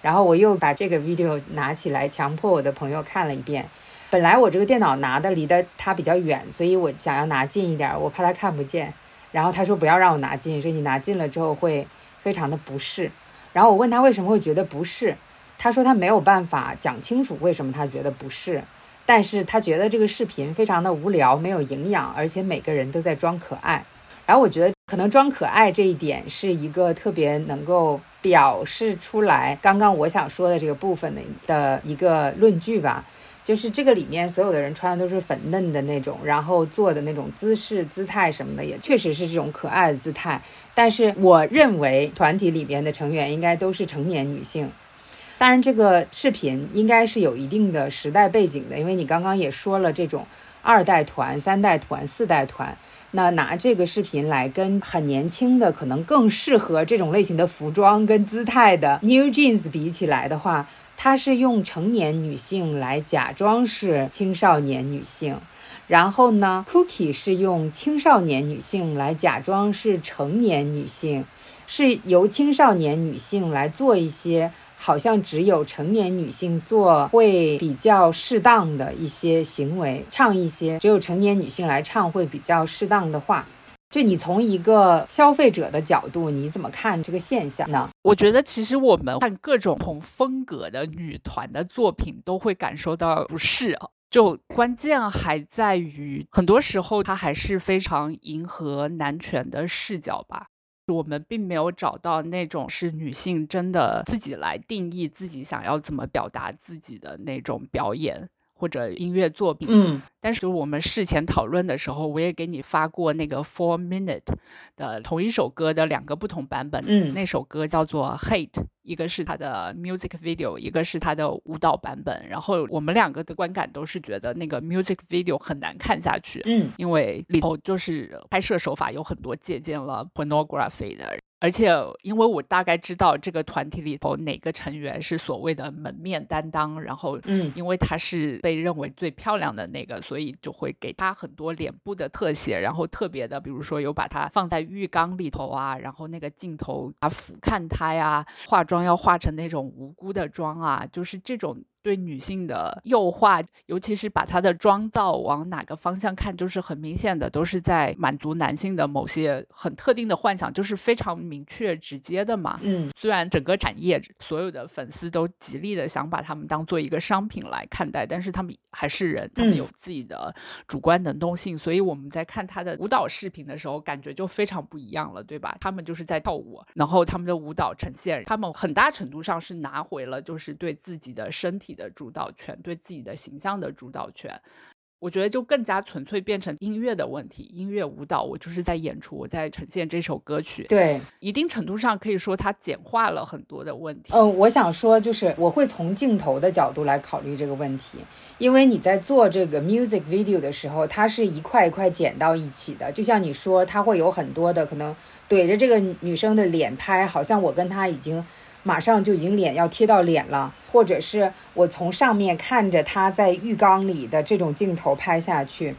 然后我又把这个 video 拿起来，强迫我的朋友看了一遍。本来我这个电脑拿的离得他比较远，所以我想要拿近一点，我怕他看不见。然后他说不要让我拿近，说你拿近了之后会非常的不适。然后我问他为什么会觉得不适，他说他没有办法讲清楚为什么他觉得不适。但是他觉得这个视频非常的无聊，没有营养，而且每个人都在装可爱。然后我觉得可能装可爱这一点是一个特别能够表示出来刚刚我想说的这个部分的的一个论据吧。就是这个里面所有的人穿的都是粉嫩的那种，然后做的那种姿势、姿态什么的，也确实是这种可爱的姿态。但是我认为团体里边的成员应该都是成年女性。当然，这个视频应该是有一定的时代背景的，因为你刚刚也说了，这种二代团、三代团、四代团，那拿这个视频来跟很年轻的、可能更适合这种类型的服装跟姿态的 [LAUGHS] New Jeans 比起来的话，它是用成年女性来假装是青少年女性，然后呢，Cookie 是用青少年女性来假装是成年女性，是由青少年女性来做一些。好像只有成年女性做会比较适当的一些行为，唱一些只有成年女性来唱会比较适当的话。就你从一个消费者的角度，你怎么看这个现象呢？我觉得其实我们看各种同风格的女团的作品，都会感受到不适。就关键还在于，很多时候它还是非常迎合男权的视角吧。我们并没有找到那种是女性真的自己来定义自己想要怎么表达自己的那种表演。或者音乐作品，嗯，但是我们事前讨论的时候，我也给你发过那个 Four Minute 的同一首歌的两个不同版本，嗯，那首歌叫做 Hate，一个是它的 music video，一个是它的舞蹈版本，然后我们两个的观感都是觉得那个 music video 很难看下去，嗯，因为里头就是拍摄手法有很多借鉴了 pornography 的。而且，因为我大概知道这个团体里头哪个成员是所谓的门面担当，然后，嗯，因为她是被认为最漂亮的那个，所以就会给她很多脸部的特写，然后特别的，比如说有把她放在浴缸里头啊，然后那个镜头啊俯瞰她呀，化妆要化成那种无辜的妆啊，就是这种。对女性的诱惑，尤其是把她的妆造往哪个方向看，就是很明显的，都是在满足男性的某些很特定的幻想，就是非常明确直接的嘛。嗯，虽然整个产业所有的粉丝都极力的想把他们当做一个商品来看待，但是他们还是人，他们有自己的主观能动性，所以我们在看他的舞蹈视频的时候，感觉就非常不一样了，对吧？他们就是在跳舞，然后他们的舞蹈呈现，他们很大程度上是拿回了就是对自己的身体。的主导权，对自己的形象的主导权。我觉得就更加纯粹变成音乐的问题，音乐舞蹈，我就是在演出，我在呈现这首歌曲。对，一定程度上可以说它简化了很多的问题。嗯，我想说就是我会从镜头的角度来考虑这个问题，因为你在做这个 music video 的时候，它是一块一块剪到一起的，就像你说，它会有很多的可能怼着这个女生的脸拍，好像我跟她已经。马上就已经脸要贴到脸了，或者是我从上面看着他在浴缸里的这种镜头拍下去，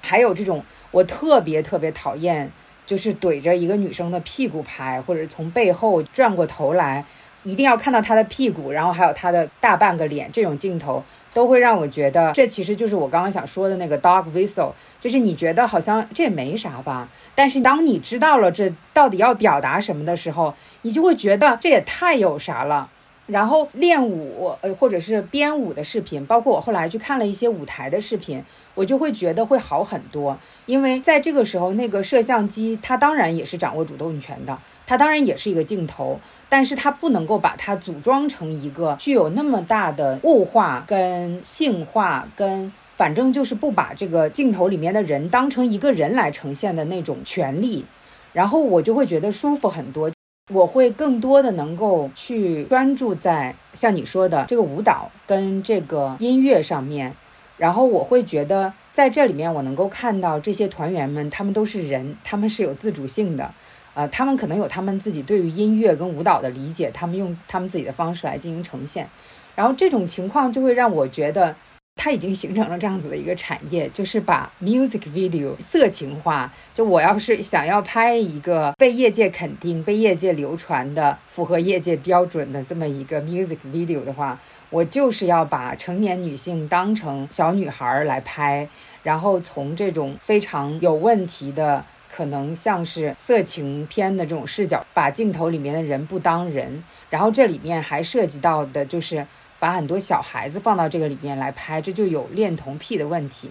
还有这种我特别特别讨厌，就是怼着一个女生的屁股拍，或者从背后转过头来，一定要看到她的屁股，然后还有她的大半个脸，这种镜头都会让我觉得，这其实就是我刚刚想说的那个 dog whistle，就是你觉得好像这也没啥吧，但是当你知道了这到底要表达什么的时候。你就会觉得这也太有啥了，然后练舞，呃，或者是编舞的视频，包括我后来去看了一些舞台的视频，我就会觉得会好很多。因为在这个时候，那个摄像机它当然也是掌握主动权的，它当然也是一个镜头，但是它不能够把它组装成一个具有那么大的物化跟性化跟，反正就是不把这个镜头里面的人当成一个人来呈现的那种权利，然后我就会觉得舒服很多。我会更多的能够去专注在像你说的这个舞蹈跟这个音乐上面，然后我会觉得在这里面我能够看到这些团员们，他们都是人，他们是有自主性的，呃，他们可能有他们自己对于音乐跟舞蹈的理解，他们用他们自己的方式来进行呈现，然后这种情况就会让我觉得。它已经形成了这样子的一个产业，就是把 music video 色情化。就我要是想要拍一个被业界肯定、被业界流传的、符合业界标准的这么一个 music video 的话，我就是要把成年女性当成小女孩来拍，然后从这种非常有问题的、可能像是色情片的这种视角，把镜头里面的人不当人。然后这里面还涉及到的就是。把很多小孩子放到这个里面来拍，这就有恋童癖的问题，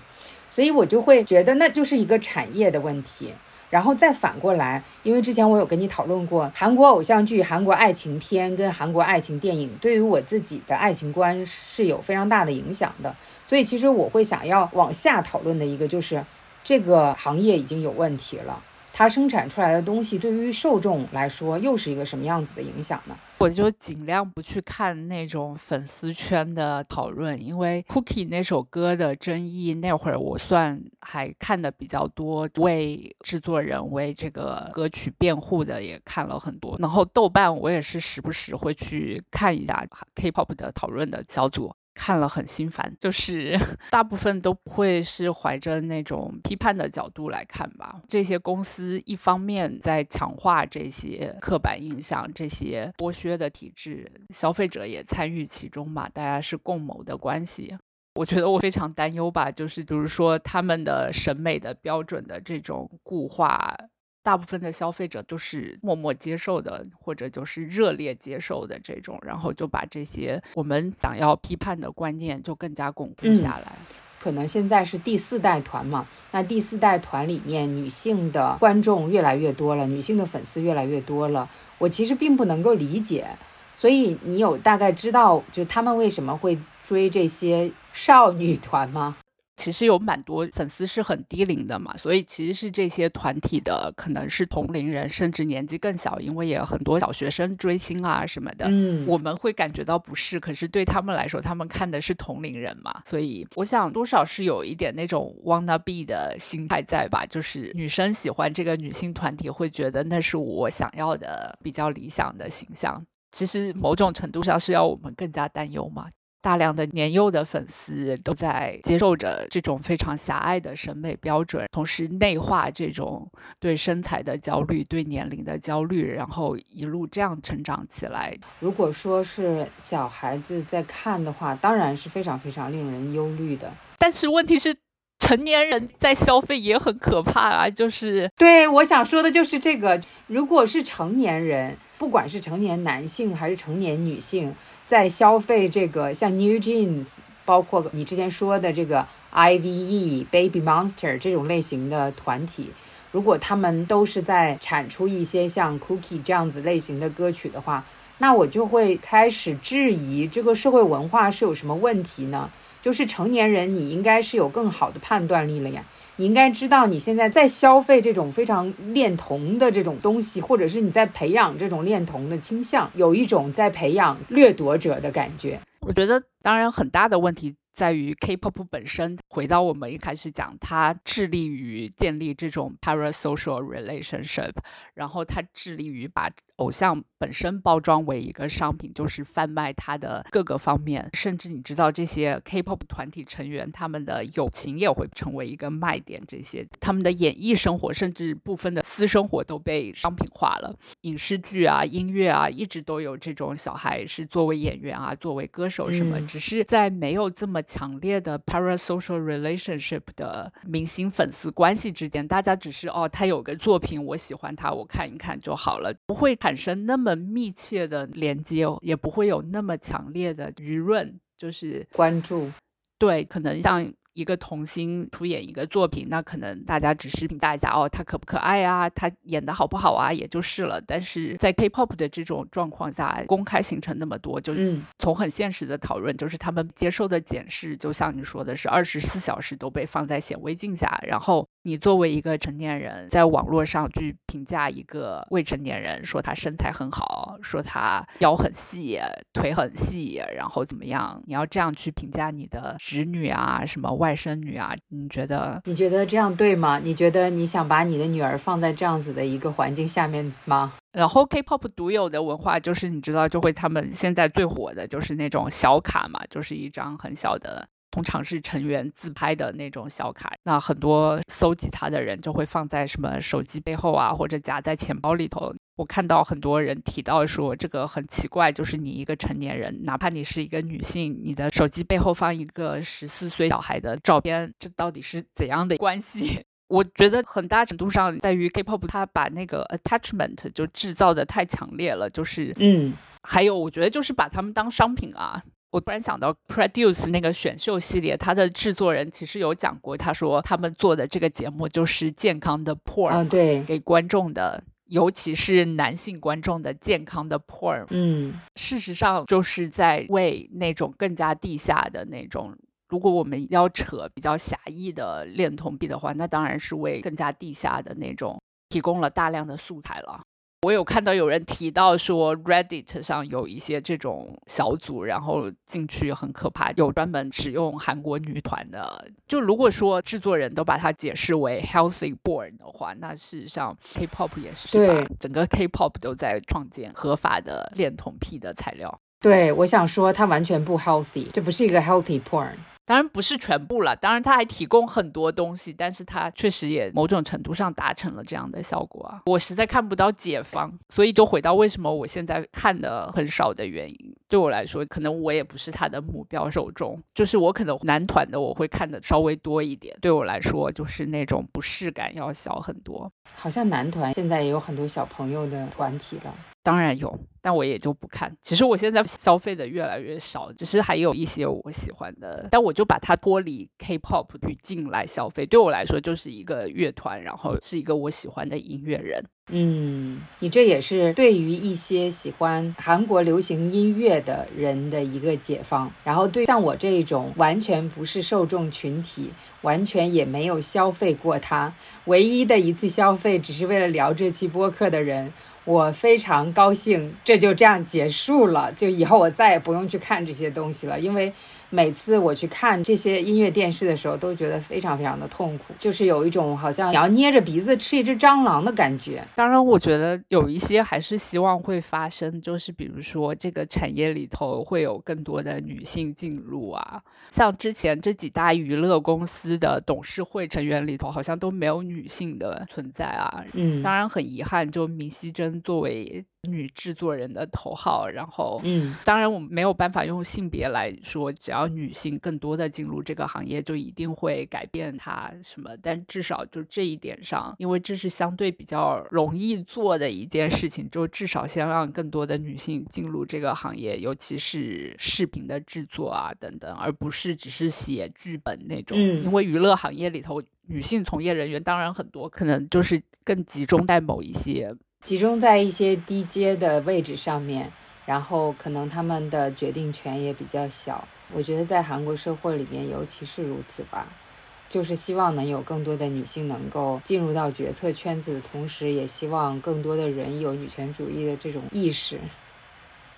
所以我就会觉得那就是一个产业的问题。然后再反过来，因为之前我有跟你讨论过韩国偶像剧、韩国爱情片跟韩国爱情电影，对于我自己的爱情观是有非常大的影响的。所以其实我会想要往下讨论的一个就是，这个行业已经有问题了。它生产出来的东西对于受众来说又是一个什么样子的影响呢？我就尽量不去看那种粉丝圈的讨论，因为 Cookie 那首歌的争议那会儿，我算还看的比较多，为制作人为这个歌曲辩护的也看了很多。然后豆瓣我也是时不时会去看一下 K-pop 的讨论的小组。看了很心烦，就是 [LAUGHS] 大部分都不会是怀着那种批判的角度来看吧。这些公司一方面在强化这些刻板印象、这些剥削的体制，消费者也参与其中嘛，大家是共谋的关系。我觉得我非常担忧吧，就是比如说他们的审美的标准的这种固化。大部分的消费者都是默默接受的，或者就是热烈接受的这种，然后就把这些我们想要批判的观念就更加巩固下来。可能现在是第四代团嘛，那第四代团里面女性的观众越来越多了，女性的粉丝越来越多了。我其实并不能够理解，所以你有大概知道就他们为什么会追这些少女团吗？其实有蛮多粉丝是很低龄的嘛，所以其实是这些团体的可能是同龄人，甚至年纪更小，因为也有很多小学生追星啊什么的。嗯，我们会感觉到不适，可是对他们来说，他们看的是同龄人嘛，所以我想多少是有一点那种 wanna be 的心态在吧？就是女生喜欢这个女性团体，会觉得那是我想要的比较理想的形象。其实某种程度上是要我们更加担忧嘛。大量的年幼的粉丝都在接受着这种非常狭隘的审美标准，同时内化这种对身材的焦虑、对年龄的焦虑，然后一路这样成长起来。如果说是小孩子在看的话，当然是非常非常令人忧虑的。但是问题是，成年人在消费也很可怕啊！就是对我想说的就是这个：如果是成年人，不管是成年男性还是成年女性。在消费这个像 New Jeans，包括你之前说的这个 I.V.E. Baby Monster 这种类型的团体，如果他们都是在产出一些像 Cookie 这样子类型的歌曲的话，那我就会开始质疑这个社会文化是有什么问题呢？就是成年人，你应该是有更好的判断力了呀。你应该知道，你现在在消费这种非常恋童的这种东西，或者是你在培养这种恋童的倾向，有一种在培养掠夺者的感觉。我觉得，当然很大的问题。在于 K-pop 本身，回到我们一开始讲，它致力于建立这种 parasocial relationship，然后它致力于把偶像本身包装为一个商品，就是贩卖它的各个方面，甚至你知道这些 K-pop 团体成员他们的友情也会成为一个卖点，这些他们的演艺生活，甚至部分的私生活都被商品化了。影视剧啊、音乐啊，一直都有这种小孩是作为演员啊、作为歌手什么，只是在没有这么。强烈的 parasocial relationship 的明星粉丝关系之间，大家只是哦，他有个作品，我喜欢他，我看一看就好了，不会产生那么密切的连接，也不会有那么强烈的舆论，就是关注。对，可能像。一个童星出演一个作品，那可能大家只是评价一下哦，他可不可爱啊，他演的好不好啊，也就是了。但是在 K-pop 的这种状况下，公开行程那么多，就从很现实的讨论，就是他们接受的检视，就像你说的是二十四小时都被放在显微镜下，然后。你作为一个成年人，在网络上去评价一个未成年人，说他身材很好，说他腰很细，腿很细，然后怎么样？你要这样去评价你的侄女啊，什么外甥女啊？你觉得？你觉得这样对吗？你觉得你想把你的女儿放在这样子的一个环境下面吗？然后 K-pop 独有的文化就是，你知道，就会他们现在最火的就是那种小卡嘛，就是一张很小的。通常是成员自拍的那种小卡，那很多搜集它的人就会放在什么手机背后啊，或者夹在钱包里头。我看到很多人提到说，这个很奇怪，就是你一个成年人，哪怕你是一个女性，你的手机背后放一个十四岁小孩的照片，这到底是怎样的关系？[LAUGHS] 我觉得很大程度上在于 K-pop，它把那个 attachment 就制造的太强烈了，就是嗯，还有我觉得就是把他们当商品啊。我突然想到，Produce 那个选秀系列，它的制作人其实有讲过，他说他们做的这个节目就是健康的 porn，对，给观众的，尤其是男性观众的健康的 porn。嗯，事实上就是在为那种更加地下的那种，如果我们要扯比较狭义的恋童癖的话，那当然是为更加地下的那种提供了大量的素材了。我有看到有人提到说，Reddit 上有一些这种小组，然后进去很可怕，有专门使用韩国女团的。就如果说制作人都把它解释为 healthy born 的话，那事实上 K-pop 也是吧？整个 K-pop 都在创建合法的恋童癖的材料。对，我想说它完全不 healthy，这不是一个 healthy porn。当然不是全部了，当然他还提供很多东西，但是他确实也某种程度上达成了这样的效果啊。我实在看不到解方，所以就回到为什么我现在看的很少的原因。对我来说，可能我也不是他的目标受众，就是我可能男团的我会看的稍微多一点。对我来说，就是那种不适感要小很多。好像男团现在也有很多小朋友的团体了。当然有，但我也就不看。其实我现在消费的越来越少，只是还有一些我喜欢的，但我就把它脱离 K-pop 语境来消费。对我来说，就是一个乐团，然后是一个我喜欢的音乐人。嗯，你这也是对于一些喜欢韩国流行音乐的人的一个解放。然后对像我这种完全不是受众群体，完全也没有消费过它，唯一的一次消费只是为了聊这期播客的人。我非常高兴，这就这样结束了。就以后我再也不用去看这些东西了，因为。每次我去看这些音乐电视的时候，都觉得非常非常的痛苦，就是有一种好像你要捏着鼻子吃一只蟑螂的感觉。当然，我觉得有一些还是希望会发生，就是比如说这个产业里头会有更多的女性进入啊，像之前这几大娱乐公司的董事会成员里头，好像都没有女性的存在啊。嗯，当然很遗憾，就明熙珍作为。女制作人的头号，然后，嗯，当然我们没有办法用性别来说，只要女性更多的进入这个行业，就一定会改变它什么。但至少就这一点上，因为这是相对比较容易做的一件事情，就至少先让更多的女性进入这个行业，尤其是视频的制作啊等等，而不是只是写剧本那种。嗯，因为娱乐行业里头女性从业人员当然很多，可能就是更集中在某一些。集中在一些低阶的位置上面，然后可能他们的决定权也比较小。我觉得在韩国社会里面尤其是如此吧。就是希望能有更多的女性能够进入到决策圈子的同时，也希望更多的人有女权主义的这种意识，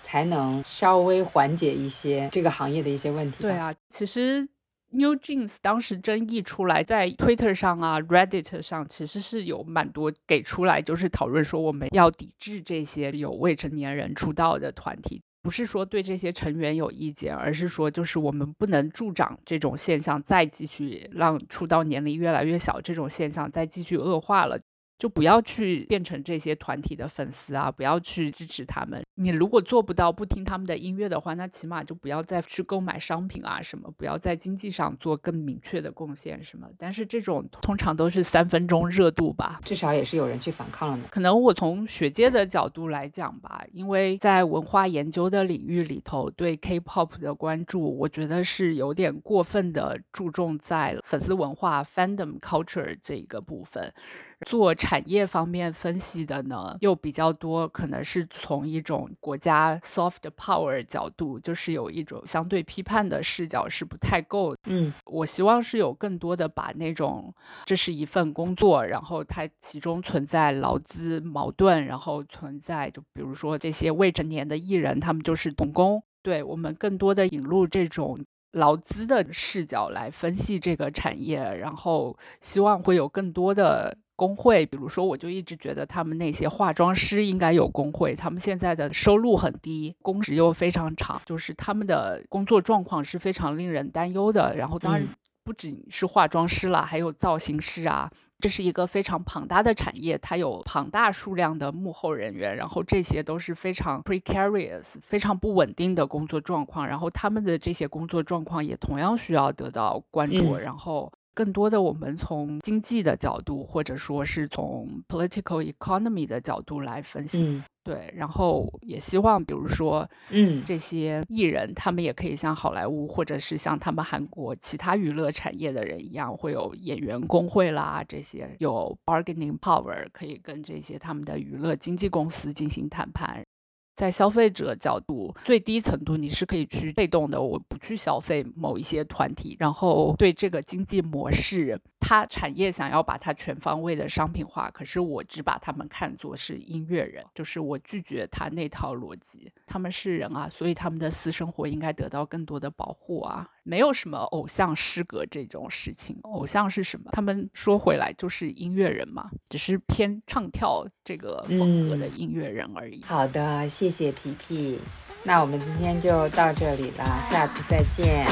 才能稍微缓解一些这个行业的一些问题。对啊，其实 New Jeans 当时争议出来，在 Twitter 上啊、Reddit 上，其实是有蛮多给出来，就是讨论说我们要抵制这些有未成年人出道的团体。不是说对这些成员有意见，而是说就是我们不能助长这种现象，再继续让出道年龄越来越小这种现象再继续恶化了。就不要去变成这些团体的粉丝啊！不要去支持他们。你如果做不到不听他们的音乐的话，那起码就不要再去购买商品啊什么，不要在经济上做更明确的贡献什么。但是这种通常都是三分钟热度吧，至少也是有人去反抗了呢。可能我从学界的角度来讲吧，因为在文化研究的领域里头，对 K-pop 的关注，我觉得是有点过分的注重在粉丝文化 （fandom culture） 这一个部分。做产业方面分析的呢，又比较多，可能是从一种国家 soft power 角度，就是有一种相对批判的视角是不太够。嗯，我希望是有更多的把那种这是一份工作，然后它其中存在劳资矛盾，然后存在就比如说这些未成年的艺人，他们就是童工。对我们更多的引入这种劳资的视角来分析这个产业，然后希望会有更多的。工会，比如说，我就一直觉得他们那些化妆师应该有工会。他们现在的收入很低，工时又非常长，就是他们的工作状况是非常令人担忧的。然后，当然不仅是化妆师啦，还有造型师啊，这是一个非常庞大的产业，它有庞大数量的幕后人员，然后这些都是非常 precarious、非常不稳定的工作状况。然后他们的这些工作状况也同样需要得到关注。然后。更多的，我们从经济的角度，或者说是从 political economy 的角度来分析，对。然后也希望，比如说，嗯，这些艺人，他们也可以像好莱坞，或者是像他们韩国其他娱乐产业的人一样，会有演员工会啦，这些有 bargaining power，可以跟这些他们的娱乐经纪公司进行谈判。在消费者角度，最低程度你是可以去被动的，我不去消费某一些团体，然后对这个经济模式。它产业想要把它全方位的商品化，可是我只把他们看作是音乐人，就是我拒绝他那套逻辑。他们是人啊，所以他们的私生活应该得到更多的保护啊。没有什么偶像失格这种事情，偶像是什么？他们说回来就是音乐人嘛，只是偏唱跳这个风格的音乐人而已。好的，谢谢皮皮，那我们今天就到这里了，下次再见。